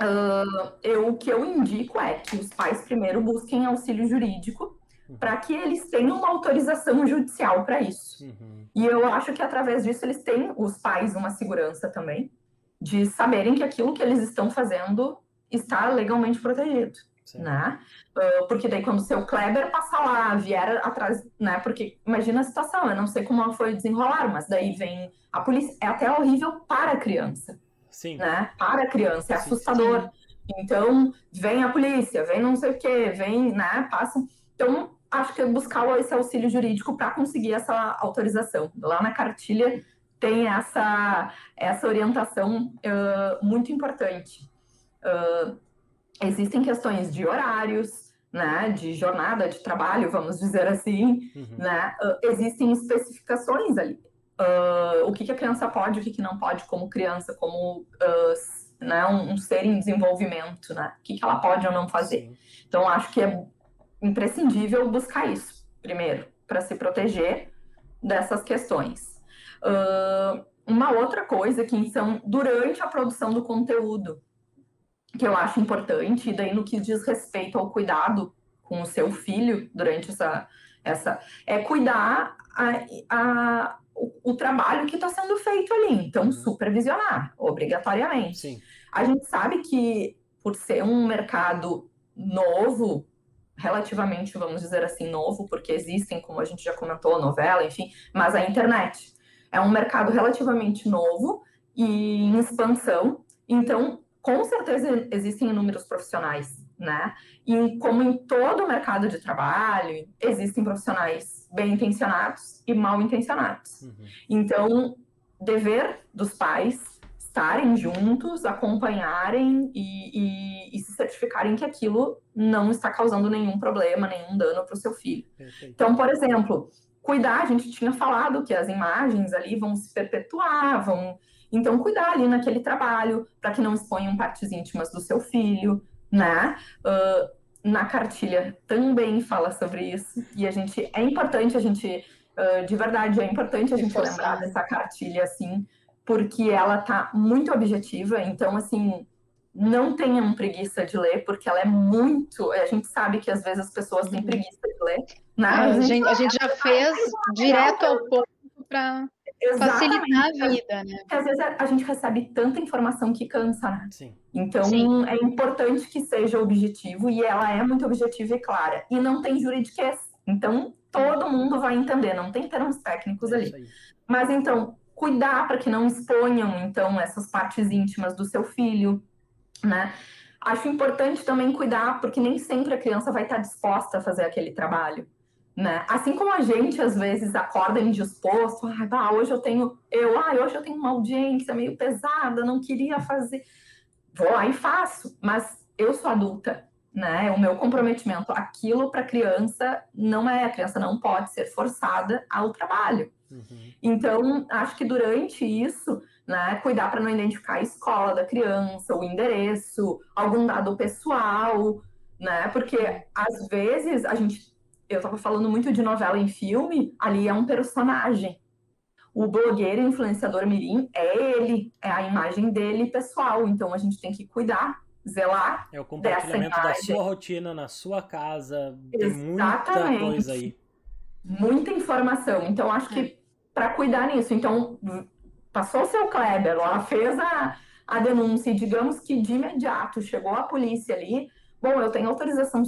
Uh, eu, o que eu indico é que os pais primeiro busquem auxílio jurídico uhum. para que eles tenham uma autorização judicial para isso. Uhum. E eu acho que através disso eles têm, os pais, uma segurança também de saberem que aquilo que eles estão fazendo está legalmente protegido. Sim. Né? Uh, porque daí quando o seu Kleber passar lá, vier atrás, né? Porque imagina a situação, eu não sei como foi desenrolar, mas daí vem a polícia, é até horrível para a criança. Sim. Né? Para a criança, é assustador. Sim. Então, vem a polícia, vem não sei o quê, vem, né? Passa. Então, acho que é buscar esse auxílio jurídico para conseguir essa autorização. Lá na cartilha tem essa, essa orientação uh, muito importante. Uh, existem questões de horários, né, de jornada de trabalho, vamos dizer assim, uhum. né, uh, existem especificações ali uh, o que, que, a criança pode, o que, que não pode como criança, como uh, né, um, um, ser em desenvolvimento, né? O que, que ela pode ou não fazer. Sim. Então, acho que é imprescindível buscar isso, primeiro, para se proteger dessas questões. Uh, uma outra coisa que são durante a produção do conteúdo, que eu acho importante, e daí no que diz respeito ao cuidado com o seu filho durante essa, essa é cuidar a, a o, o, trabalho que está sendo feito ali. Então, uhum. supervisionar, obrigatoriamente. Sim. A gente sabe que, por ser um mercado novo, relativamente, vamos dizer assim, novo, porque existem, como a gente já comentou, novela, enfim, mas a internet é um mercado relativamente novo e em expansão. Então, com certeza existem inúmeros profissionais, né? E como em todo o mercado de trabalho, existem profissionais bem intencionados e mal intencionados. Uhum. Então, dever dos pais estarem juntos, acompanharem e, e, e, se certificarem que aquilo não está causando nenhum problema, nenhum dano para o seu filho. Perfeito. Então, por exemplo, cuidar, a gente tinha falado que as imagens ali vão se perpetuar, vão. Então, cuidar ali naquele trabalho para que não exponham partes íntimas do seu filho, né? Uh, na cartilha também fala sobre isso e a gente é importante a gente uh, de verdade é importante a gente lembrar dessa cartilha assim porque ela tá muito objetiva, então assim, não tenham preguiça de ler, porque ela é muito. A gente sabe que às vezes as pessoas têm preguiça de ler. Né? É, a, gente, a gente já fez direto ao ponto para facilitar a vida, né? Porque às vezes a, gente recebe tanta informação que cansa, né? Sim. Então Sim. é importante que seja objetivo e ela é muito objetiva e clara. E não tem juridiquês. Então todo mundo vai entender, não tem termos técnicos é ali. Mas então, cuidar para que não exponham, então, essas partes íntimas do seu filho, né? Acho importante também cuidar, porque nem sempre a criança vai estar disposta a fazer aquele trabalho, né? Assim como a gente, às vezes, acorda indisposto, ah, bah, hoje eu tenho, eu, ah, hoje eu tenho uma audiência meio pesada, não queria fazer, vou lá e faço, mas eu sou adulta, né? O meu comprometimento, aquilo para a criança não é, a criança não pode ser forçada ao trabalho. Uhum. Então, acho que durante isso, né, cuidar para não identificar a escola da criança, o endereço, algum dado pessoal, né? Porque às vezes a gente, eu estava falando muito de novela em filme, ali é um personagem. O blogueiro influenciador mirim é ele, é a imagem dele pessoal. Então a gente tem que cuidar zelar. É o compartilhamento da sua rotina na sua casa. Tem Exatamente. muita coisa aí. Muita informação. Então, acho que para cuidar nisso. Então, passou o seu Kleber, ela fez a, a denúncia e digamos que de imediato chegou a polícia ali. Bom, eu tenho autorização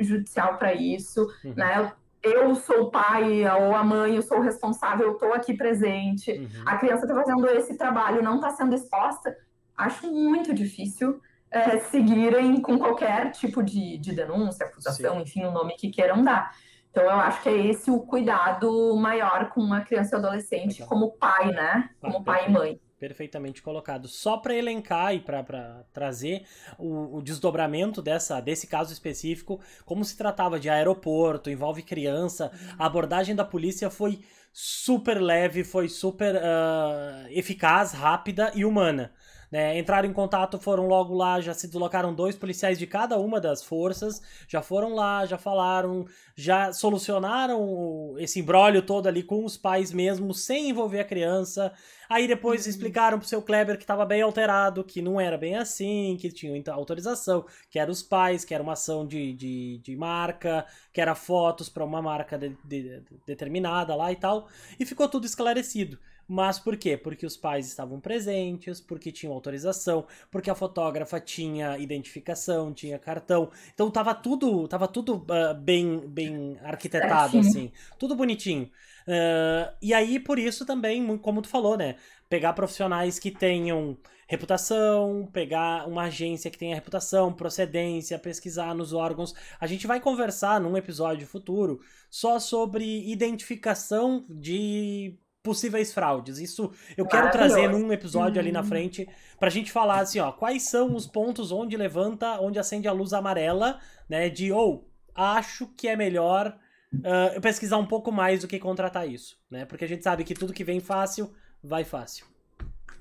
judicial para isso, uhum. né? Eu sou o pai ou a mãe, eu sou o responsável, eu estou aqui presente. Uhum. A criança está fazendo esse trabalho, não está sendo exposta. Acho muito difícil é, seguirem com qualquer tipo de, de denúncia, acusação, Sim. enfim, o nome que queiram dar. Então, eu acho que é esse o cuidado maior com uma criança e adolescente, Legal. como pai, né? Como pai e mãe. Perfeitamente colocado. Só para elencar e para trazer o, o, desdobramento dessa, desse caso específico, como se tratava de aeroporto, envolve criança, a abordagem da polícia foi super leve, foi super uh, eficaz, rápida e humana. Né? Entraram em contato, foram logo lá, já se deslocaram dois policiais de cada uma das forças, já foram lá, já falaram, já solucionaram esse embrólio todo ali com os pais mesmo, sem envolver a criança. Aí depois uhum. explicaram pro seu Kleber que estava bem alterado, que não era bem assim, que tinham autorização, que eram os pais, que era uma ação de, de, de marca, que era fotos para uma marca de, de, determinada lá e tal. E ficou tudo esclarecido. Mas por quê? Porque os pais estavam presentes, porque tinham autorização, porque a fotógrafa tinha identificação, tinha cartão. Então tava tudo, tava tudo uh, bem, bem arquitetado, assim. Tudo bonitinho. Uh, e aí, por isso também, como tu falou, né? Pegar profissionais que tenham reputação, pegar uma agência que tenha reputação, procedência, pesquisar nos órgãos. A gente vai conversar num episódio futuro só sobre identificação de possíveis fraudes. Isso eu quero trazer num episódio ali na uhum. frente pra gente falar assim, ó, quais são os pontos onde levanta, onde acende a luz amarela, né, de ou oh, acho que é melhor uh, pesquisar um pouco mais do que contratar isso, né? Porque a gente sabe que tudo que vem fácil vai fácil.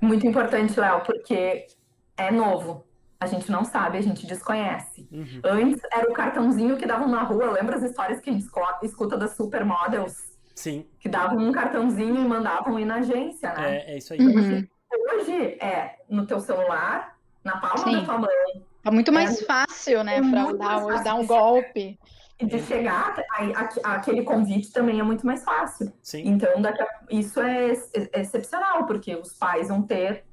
Muito importante, Léo, porque é novo. A gente não sabe, a gente desconhece. Uhum. Antes era o cartãozinho que davam na rua, lembra as histórias que a gente escuta das supermodels? Sim. Que davam um cartãozinho e mandavam ir na agência, né? É, é isso aí. Uhum. Hoje é no teu celular, na palma Sim. da tua mão. É muito mais é, fácil, né, fraudar hoje, dar um golpe. De chegar, aí, aquele convite também é muito mais fácil. Sim. Então, daqui a, isso é, é excepcional, porque os pais vão ter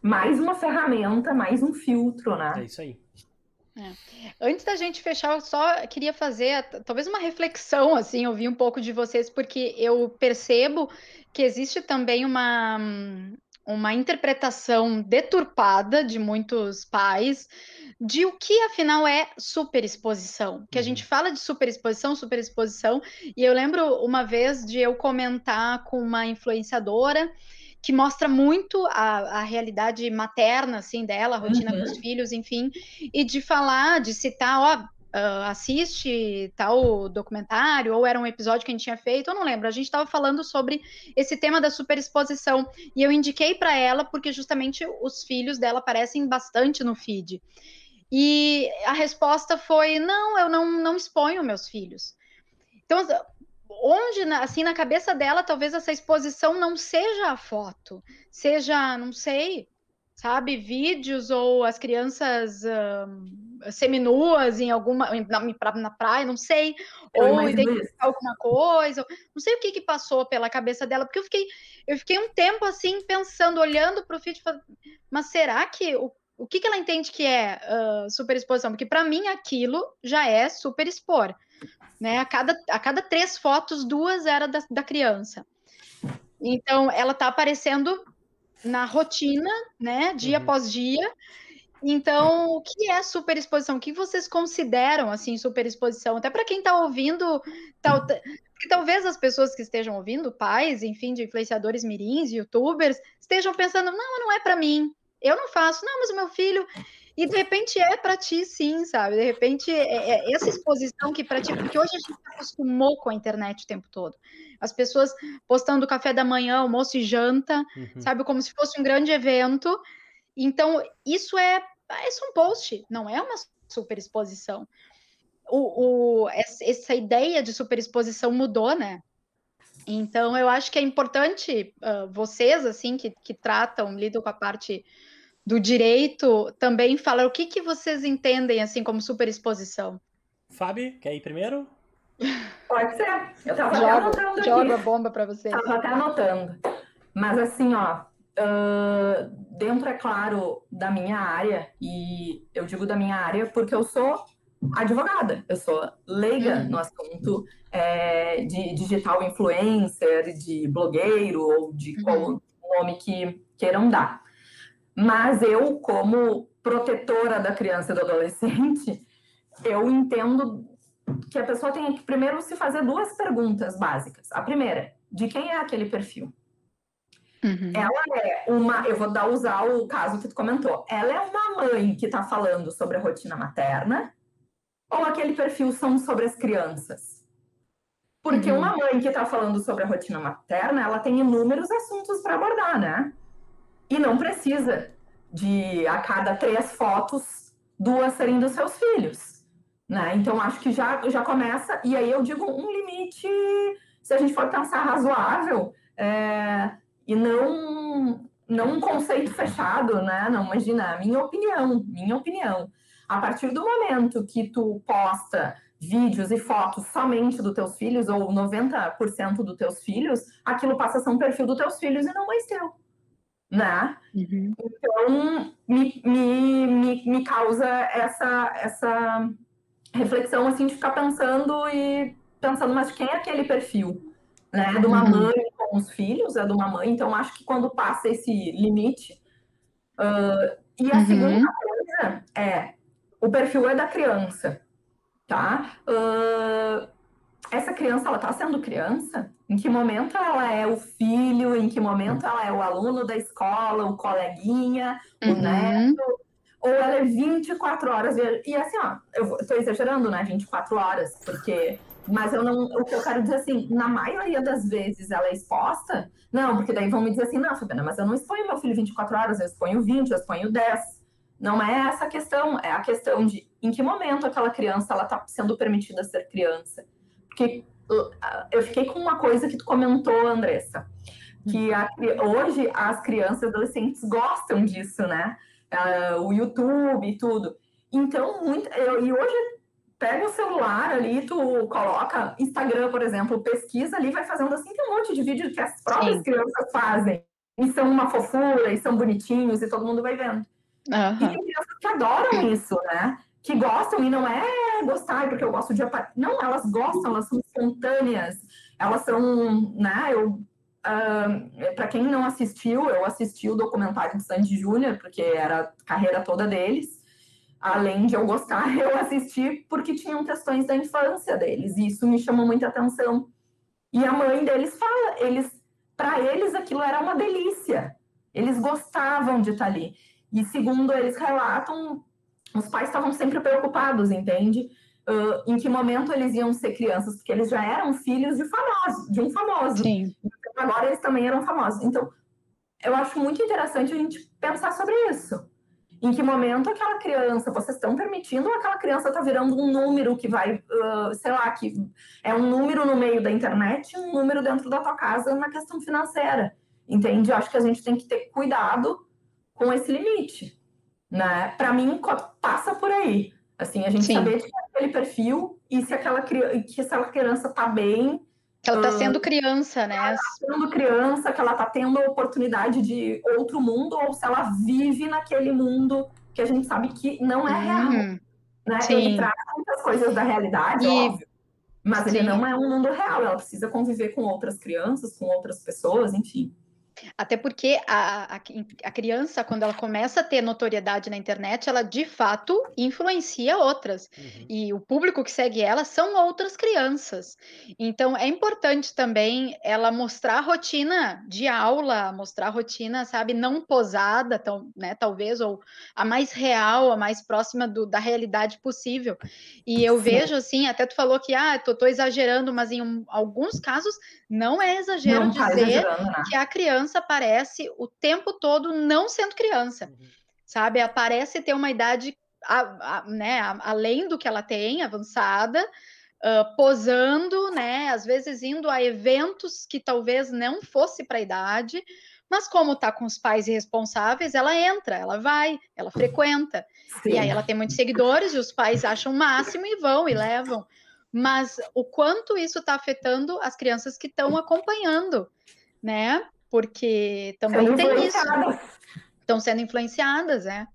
mais uma ferramenta, mais um filtro, né? É isso aí. É. Antes da gente fechar, eu só queria fazer talvez uma reflexão, assim, ouvir um pouco de vocês, porque eu percebo que existe também uma, uma interpretação deturpada de muitos pais de o que afinal é superexposição. Que a gente uhum. fala de superexposição, superexposição, e eu lembro uma vez de eu comentar com uma influenciadora que mostra muito a, a realidade materna, assim, dela, a rotina uhum. com os uhum. filhos, enfim, e de falar, de citar, ó, Uh, assiste tal documentário, ou era um episódio que a gente tinha feito, eu não lembro. A gente estava falando sobre esse tema da superexposição e eu indiquei para ela porque justamente os filhos dela aparecem bastante no feed. E a resposta foi: não, eu não, não exponho meus filhos. Então, onde, assim, na cabeça dela, talvez essa exposição não seja a foto, seja, não sei, sabe, vídeos ou as crianças seminuas em alguma, na, na praia, não sei, eu ou identificar alguma coisa, não sei o que que passou pela cabeça dela, porque eu fiquei, eu fiquei um tempo assim pensando, olhando para o vídeo, mas será que o o que, que ela entende que é uh, superexposição? Porque para mim aquilo já é superexpor né? A cada, a cada três fotos, duas era da, da criança. Então, ela está aparecendo na rotina, né? Dia uhum. após dia. Então, o que é superexposição? O que vocês consideram assim superexposição? Até para quem está ouvindo, tal, porque talvez as pessoas que estejam ouvindo, pais, enfim, de influenciadores mirins, youtubers, estejam pensando: não, não é para mim. Eu não faço. Não, mas o meu filho, e de repente é para ti, sim, sabe? De repente é, é essa exposição que para ti, porque hoje a gente se acostumou com a internet o tempo todo. As pessoas postando café da manhã, almoço e janta, uhum. sabe? Como se fosse um grande evento. Então, isso é, é um post, não é uma super exposição. O, o, essa ideia de superexposição mudou, né? Então, eu acho que é importante uh, vocês, assim, que, que tratam, lidam com a parte do direito também fala o que, que vocês entendem assim como superexposição. Fábio, quer ir primeiro? Pode ser. Eu tava joga, até anotando Joga a bomba para você. Tava até anotando. Mas assim, ó, uh, dentro, é claro, da minha área, e eu digo da minha área porque eu sou advogada, eu sou leiga uhum. no assunto é, de digital influencer, de blogueiro, ou de uhum. qual nome que queiram dar. Mas eu, como protetora da criança e do adolescente, eu entendo que a pessoa tem que primeiro se fazer duas perguntas básicas. A primeira, de quem é aquele perfil? Uhum. Ela é uma, eu vou dar usar o caso que tu comentou. Ela é uma mãe que está falando sobre a rotina materna, ou aquele perfil são sobre as crianças? Porque uhum. uma mãe que está falando sobre a rotina materna, ela tem inúmeros assuntos para abordar, né? E não precisa de a cada três fotos, duas serem dos seus filhos. Né? Então, acho que já, já começa. E aí eu digo um limite, se a gente for pensar razoável, é, e não, não um conceito fechado, né? Não, imagina, minha opinião, minha opinião. A partir do momento que tu posta vídeos e fotos somente dos teus filhos, ou 90% dos teus filhos, aquilo passa a ser um perfil dos teus filhos e não mais teu né? Uhum. Então, me, me, me, me, causa essa, essa reflexão, assim, de ficar pensando e pensando, mas quem é aquele perfil? Né? É de uma uhum. mãe com os filhos, é de uma mãe, então acho que quando passa esse limite... Uh, e a uhum. segunda coisa é, o perfil é da criança, tá? Uh, essa criança, ela está sendo criança? Em que momento ela é o filho? Em que momento ela é o aluno da escola, o coleguinha, o uhum. neto? Ou ela é 24 horas? E assim, ó, eu estou exagerando, né? 24 horas, porque. Mas eu não. O que eu quero dizer assim, na maioria das vezes ela é exposta. Não, porque daí vão me dizer assim, não, Fabiana, mas eu não exponho meu filho 24 horas, eu exponho 20, eu exponho 10. Não é essa a questão, é a questão de em que momento aquela criança ela está sendo permitida ser criança que eu fiquei com uma coisa que tu comentou, Andressa, que a, hoje as crianças e adolescentes gostam disso, né? Uh, o YouTube e tudo. Então, muito, eu, e hoje pega o celular ali, tu coloca Instagram, por exemplo, pesquisa ali, vai fazendo assim, tem um monte de vídeo que as próprias Sim. crianças fazem. E são uma fofura, e são bonitinhos, e todo mundo vai vendo. Uhum. E tem crianças que adoram isso, né? Que gostam, e não é gostar porque eu gosto de... Não, elas gostam, elas são espontâneas, elas são, né? Eu, uh, para quem não assistiu, eu assisti o documentário de Sandy Júnior, porque era a carreira toda deles além de eu gostar, eu assisti porque tinham questões da infância deles, e isso me chamou muita atenção. E a mãe deles fala, eles, para eles aquilo era uma delícia. Eles gostavam de estar ali. E segundo eles relatam, os pais estavam sempre preocupados, entende? Uh, em que momento eles iam ser crianças, porque eles já eram filhos de famoso, de um famoso. Sim. Agora eles também eram famosos. Então, eu acho muito interessante a gente pensar sobre isso. Em que momento aquela criança, vocês estão permitindo ou aquela criança está virando um número que vai, uh, sei lá, que é um número no meio da internet um número dentro da tua casa na questão financeira, entende? Eu acho que a gente tem que ter cuidado com esse limite, né? Para mim, passa por aí. Assim, a gente Sim. saber que aquele perfil e se aquela, que se aquela criança está bem, que ela está sendo criança, né? Ela está sendo criança, que ela está tendo a oportunidade de outro mundo, ou se ela vive naquele mundo que a gente sabe que não é real. Uhum. Né? Sim. Ele traz muitas coisas da realidade, e... óbvio. Mas Sim. ele não é um mundo real, ela precisa conviver com outras crianças, com outras pessoas, enfim. Até porque a, a, a, criança, quando ela começa a ter notoriedade na internet, ela de fato influencia outras. Uhum. E o público que segue ela são outras crianças. Então é importante também ela mostrar a rotina de aula, mostrar a rotina, sabe, não posada, tão, né, talvez, ou a mais real, a mais próxima do, da realidade possível. E eu vejo assim, até tu falou que ah, tô, tô exagerando, mas em um, alguns casos não é exagero não tá dizer né? que a criança aparece o tempo todo não sendo criança, uhum. sabe? Aparece ter uma idade, a, a, né, a, além do que ela tem, avançada, uh, posando, né? Às vezes indo a eventos que talvez não fosse para a idade, mas como está com os pais irresponsáveis, ela entra, ela vai, ela frequenta. Sim. E aí ela tem muitos seguidores e os pais acham o máximo e vão e levam mas o quanto isso está afetando as crianças que estão acompanhando, né? Porque também tem isso. Estão sendo influenciadas, né?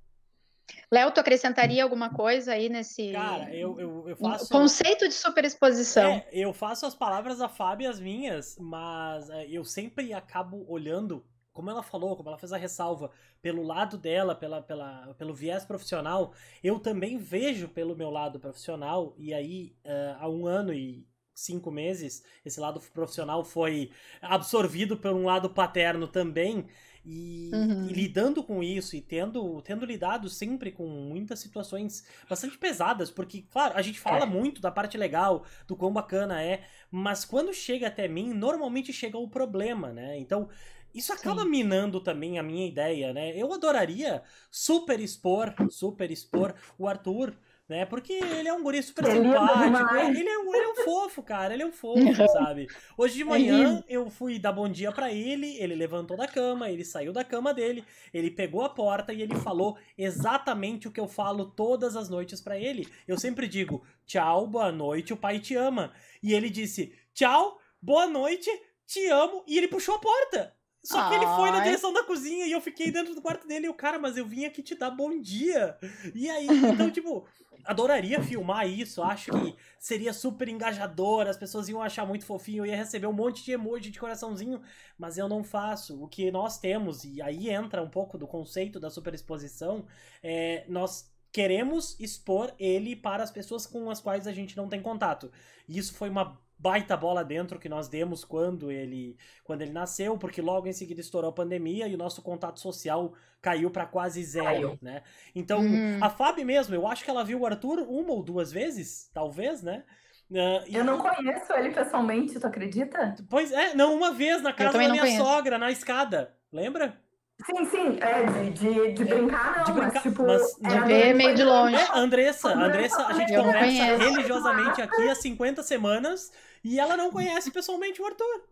Léo, tu acrescentaria alguma coisa aí nesse. Cara, eu, eu, eu faço. Conceito de superexposição. É, eu faço as palavras da Fábio as minhas, mas é, eu sempre acabo olhando como ela falou, como ela fez a ressalva, pelo lado dela, pela, pela, pelo viés profissional, eu também vejo pelo meu lado profissional, e aí uh, há um ano e cinco meses, esse lado profissional foi absorvido por um lado paterno também, e, uhum. e, lidando com isso e tendo, tendo lidado sempre com muitas situações bastante pesadas, porque, claro, a gente fala é. muito da parte legal, do quão bacana é, mas quando chega até mim, normalmente chega o problema, né? Então, isso acaba Sim. minando também a minha ideia, né? Eu adoraria super expor, super expor o Arthur, né? Porque ele é um guri super ele é simpático. É, ele é, um, ele é um fofo, cara. Ele é um fofo, sabe? Hoje de manhã eu fui dar bom dia para ele, ele levantou da cama, ele saiu da cama dele, ele pegou a porta e ele falou exatamente o que eu falo todas as noites para ele. Eu sempre digo: "Tchau, boa noite, o pai te ama". E ele disse: "Tchau, boa noite, te amo". E ele puxou a porta. Só que ele foi na direção da cozinha e eu fiquei dentro do quarto dele e o cara, mas eu vim aqui te dar bom dia. E aí, então, tipo, adoraria filmar isso, acho que seria super engajador, as pessoas iam achar muito fofinho, eu ia receber um monte de emoji de coraçãozinho, mas eu não faço. O que nós temos, e aí entra um pouco do conceito da superexposição, é nós queremos expor ele para as pessoas com as quais a gente não tem contato. E isso foi uma baita bola dentro que nós demos quando ele quando ele nasceu, porque logo em seguida estourou a pandemia e o nosso contato social caiu para quase zero, caiu. né? Então, hum. a Fábio mesmo, eu acho que ela viu o Arthur uma ou duas vezes, talvez, né? Uh, eu não conheço ele pessoalmente, tu acredita? Pois é, não, uma vez na casa da minha conheço. sogra, na escada, lembra? Sim, sim, é, de, de, de brincar não, de brincar, mas tipo... Mas, de ver meio de longe. É, Andressa, Andressa, a gente conversa religiosamente aqui há 50 semanas e ela não conhece pessoalmente o Arthur.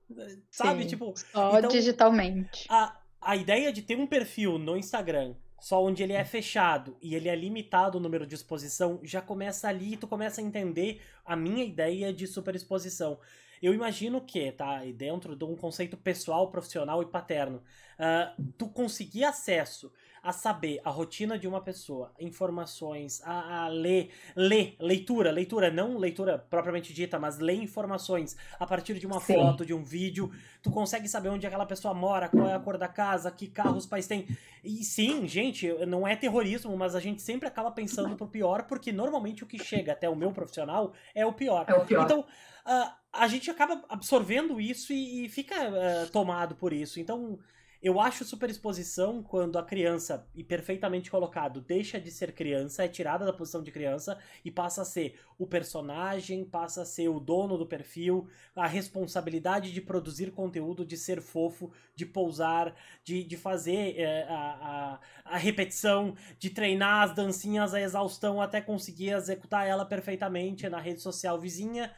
Sabe? Sim, tipo. Só então, digitalmente. A, a ideia de ter um perfil no Instagram só onde ele é fechado e ele é limitado o número de exposição, já começa ali, tu começa a entender a minha ideia de superexposição. Eu imagino que, tá, dentro de um conceito pessoal, profissional e paterno, uh, tu conseguir acesso a saber a rotina de uma pessoa, informações, a, a, ler, ler, leitura, leitura, não leitura propriamente dita, mas ler informações a partir de uma sim. foto, de um vídeo, tu consegue saber onde aquela pessoa mora, qual é a cor da casa, que carro os pais têm. E sim, gente, não é terrorismo, mas a gente sempre acaba pensando pro pior, porque normalmente o que chega até o meu profissional é o pior. É o pior. Então, uh, a gente acaba absorvendo isso e, e fica uh, tomado por isso. Então, eu acho superexposição quando a criança, e perfeitamente colocado, deixa de ser criança, é tirada da posição de criança e passa a ser o personagem, passa a ser o dono do perfil, a responsabilidade de produzir conteúdo, de ser fofo, de pousar, de, de fazer é, a, a, a repetição, de treinar as dancinhas à exaustão até conseguir executar ela perfeitamente na rede social vizinha.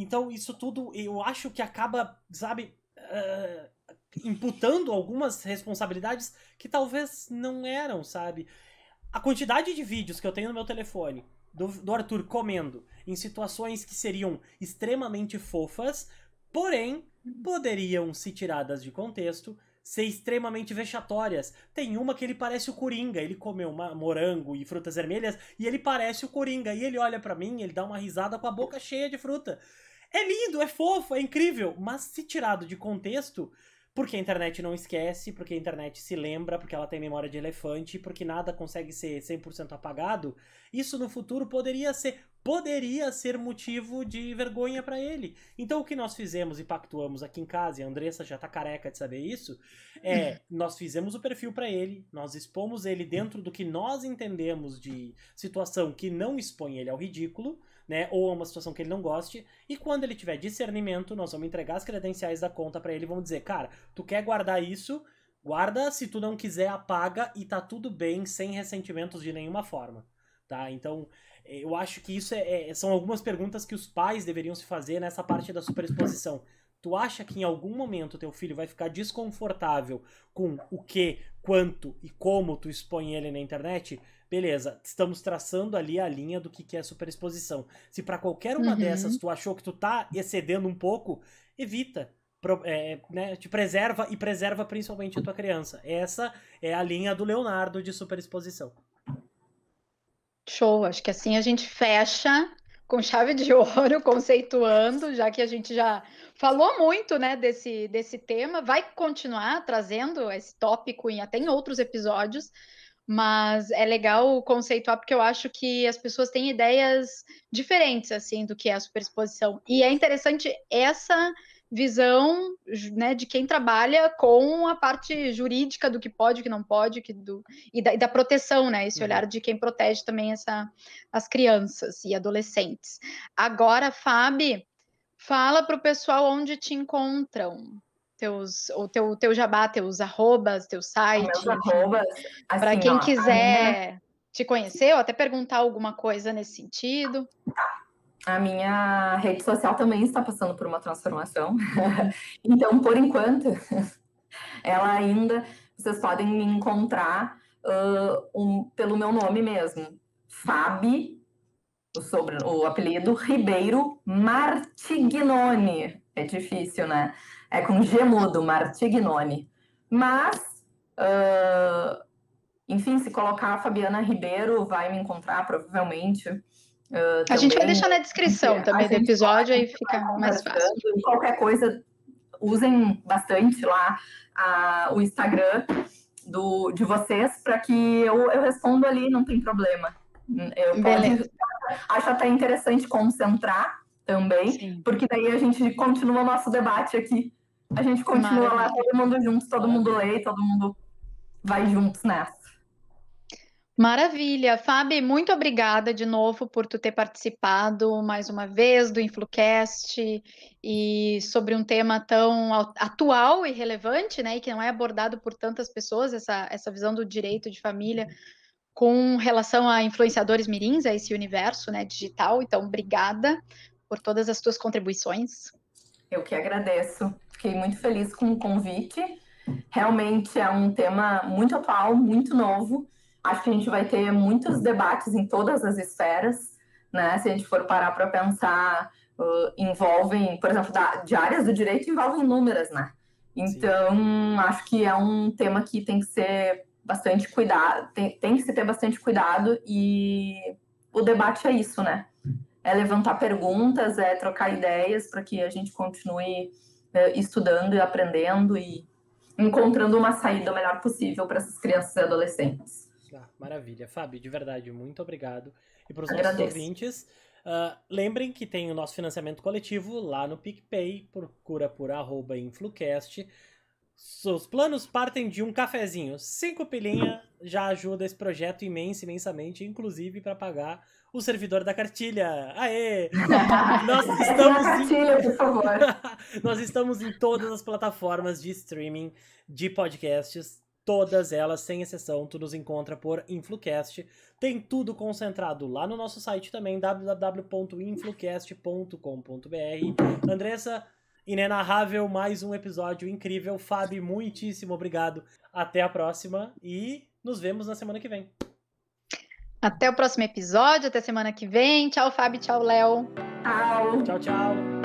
Então, isso tudo eu acho que acaba, sabe. Uh, imputando algumas responsabilidades que talvez não eram, sabe? A quantidade de vídeos que eu tenho no meu telefone do, do Arthur comendo em situações que seriam extremamente fofas, porém poderiam, se tiradas de contexto, ser extremamente vexatórias. Tem uma que ele parece o Coringa, ele comeu uma, morango e frutas vermelhas e ele parece o Coringa. E ele olha para mim, ele dá uma risada com a boca cheia de fruta. É lindo, é fofo, é incrível, mas se tirado de contexto, porque a internet não esquece, porque a internet se lembra, porque ela tem memória de elefante, porque nada consegue ser 100% apagado. Isso no futuro poderia ser poderia ser motivo de vergonha para ele. Então o que nós fizemos e pactuamos aqui em casa, e a Andressa já tá careca de saber isso, é nós fizemos o perfil para ele, nós expomos ele dentro do que nós entendemos de situação que não expõe ele ao ridículo né? Ou uma situação que ele não goste. E quando ele tiver discernimento, nós vamos entregar as credenciais da conta para ele e vamos dizer, cara, tu quer guardar isso? Guarda, se tu não quiser, apaga e tá tudo bem, sem ressentimentos de nenhuma forma. Tá? Então, eu acho que isso é, é, são algumas perguntas que os pais deveriam se fazer nessa parte da superexposição. Tu acha que em algum momento teu filho vai ficar desconfortável com o que, quanto e como tu expõe ele na internet? Beleza, estamos traçando ali a linha do que, que é superexposição. Se para qualquer uma uhum. dessas tu achou que tu tá excedendo um pouco, evita. É, né, te preserva e preserva principalmente a tua criança. Essa é a linha do Leonardo de superexposição. Show, acho que assim a gente fecha com chave de ouro, conceituando, já que a gente já falou muito, né, desse, desse tema, vai continuar trazendo esse tópico em até em outros episódios, mas é legal conceituar porque eu acho que as pessoas têm ideias diferentes assim do que é a superexposição. E é interessante essa visão né, de quem trabalha com a parte jurídica do que pode, o que não pode, que do, e, da, e da proteção, né? Esse uhum. olhar de quem protege também essa, as crianças e adolescentes. Agora, Fábio, fala para o pessoal onde te encontram teus, o teu, teu jabá, teus arrobas, teu site. arrobas. Assim, para quem ó, quiser minha... te conhecer ou até perguntar alguma coisa nesse sentido. Tá. A minha rede social também está passando por uma transformação. então, por enquanto, ela ainda. Vocês podem me encontrar uh, um, pelo meu nome mesmo. Fabi, o, sobre, o apelido Ribeiro Martignoni. É difícil, né? É com G mudo, Martignoni. Mas, uh, enfim, se colocar a Fabiana Ribeiro, vai me encontrar provavelmente. Uh, a gente vai deixar na descrição também do episódio, aí fica mais fácil. Qualquer coisa, usem bastante lá a, o Instagram do, de vocês para que eu, eu respondo ali, não tem problema. Eu pode, acho até interessante concentrar também, Sim. porque daí a gente continua o nosso debate aqui a gente continua Maravilha. lá, todo mundo junto, todo mundo lê, todo mundo vai juntos nessa. Maravilha. Fábio, muito obrigada de novo por tu ter participado mais uma vez do Influcast e sobre um tema tão atual e relevante, né, e que não é abordado por tantas pessoas, essa, essa visão do direito de família com relação a influenciadores mirins, a esse universo, né, digital. Então, obrigada por todas as tuas contribuições. Eu que agradeço. Fiquei muito feliz com o convite. Realmente é um tema muito atual, muito novo Acho que a gente vai ter muitos debates em todas as esferas, né? Se a gente for parar para pensar, uh, envolvem, por exemplo, da, de áreas do direito envolvem inúmeras, né? Então, Sim. acho que é um tema que tem que ser bastante cuidado, tem, tem que se ter bastante cuidado e o debate é isso, né? É levantar perguntas, é trocar ideias para que a gente continue é, estudando e aprendendo e encontrando uma saída melhor possível para essas crianças e adolescentes. Ah, maravilha. Fábio, de verdade, muito obrigado. E para os nossos ouvintes, uh, lembrem que tem o nosso financiamento coletivo lá no PicPay, procura por arroba Influcast. Seus planos partem de um cafezinho. Cinco pilinha já ajuda esse projeto imenso, imensamente, inclusive para pagar o servidor da cartilha. Aê! Nós estamos cartilha, em... por favor. Nós estamos em todas as plataformas de streaming de podcasts. Todas elas, sem exceção, tu nos encontra por Influcast. Tem tudo concentrado lá no nosso site também, www.influcast.com.br. Andressa, inenarrável, mais um episódio incrível. Fábio, muitíssimo obrigado. Até a próxima e nos vemos na semana que vem. Até o próximo episódio, até semana que vem. Tchau, Fábio. Tchau, Léo. Tchau. Tchau, tchau.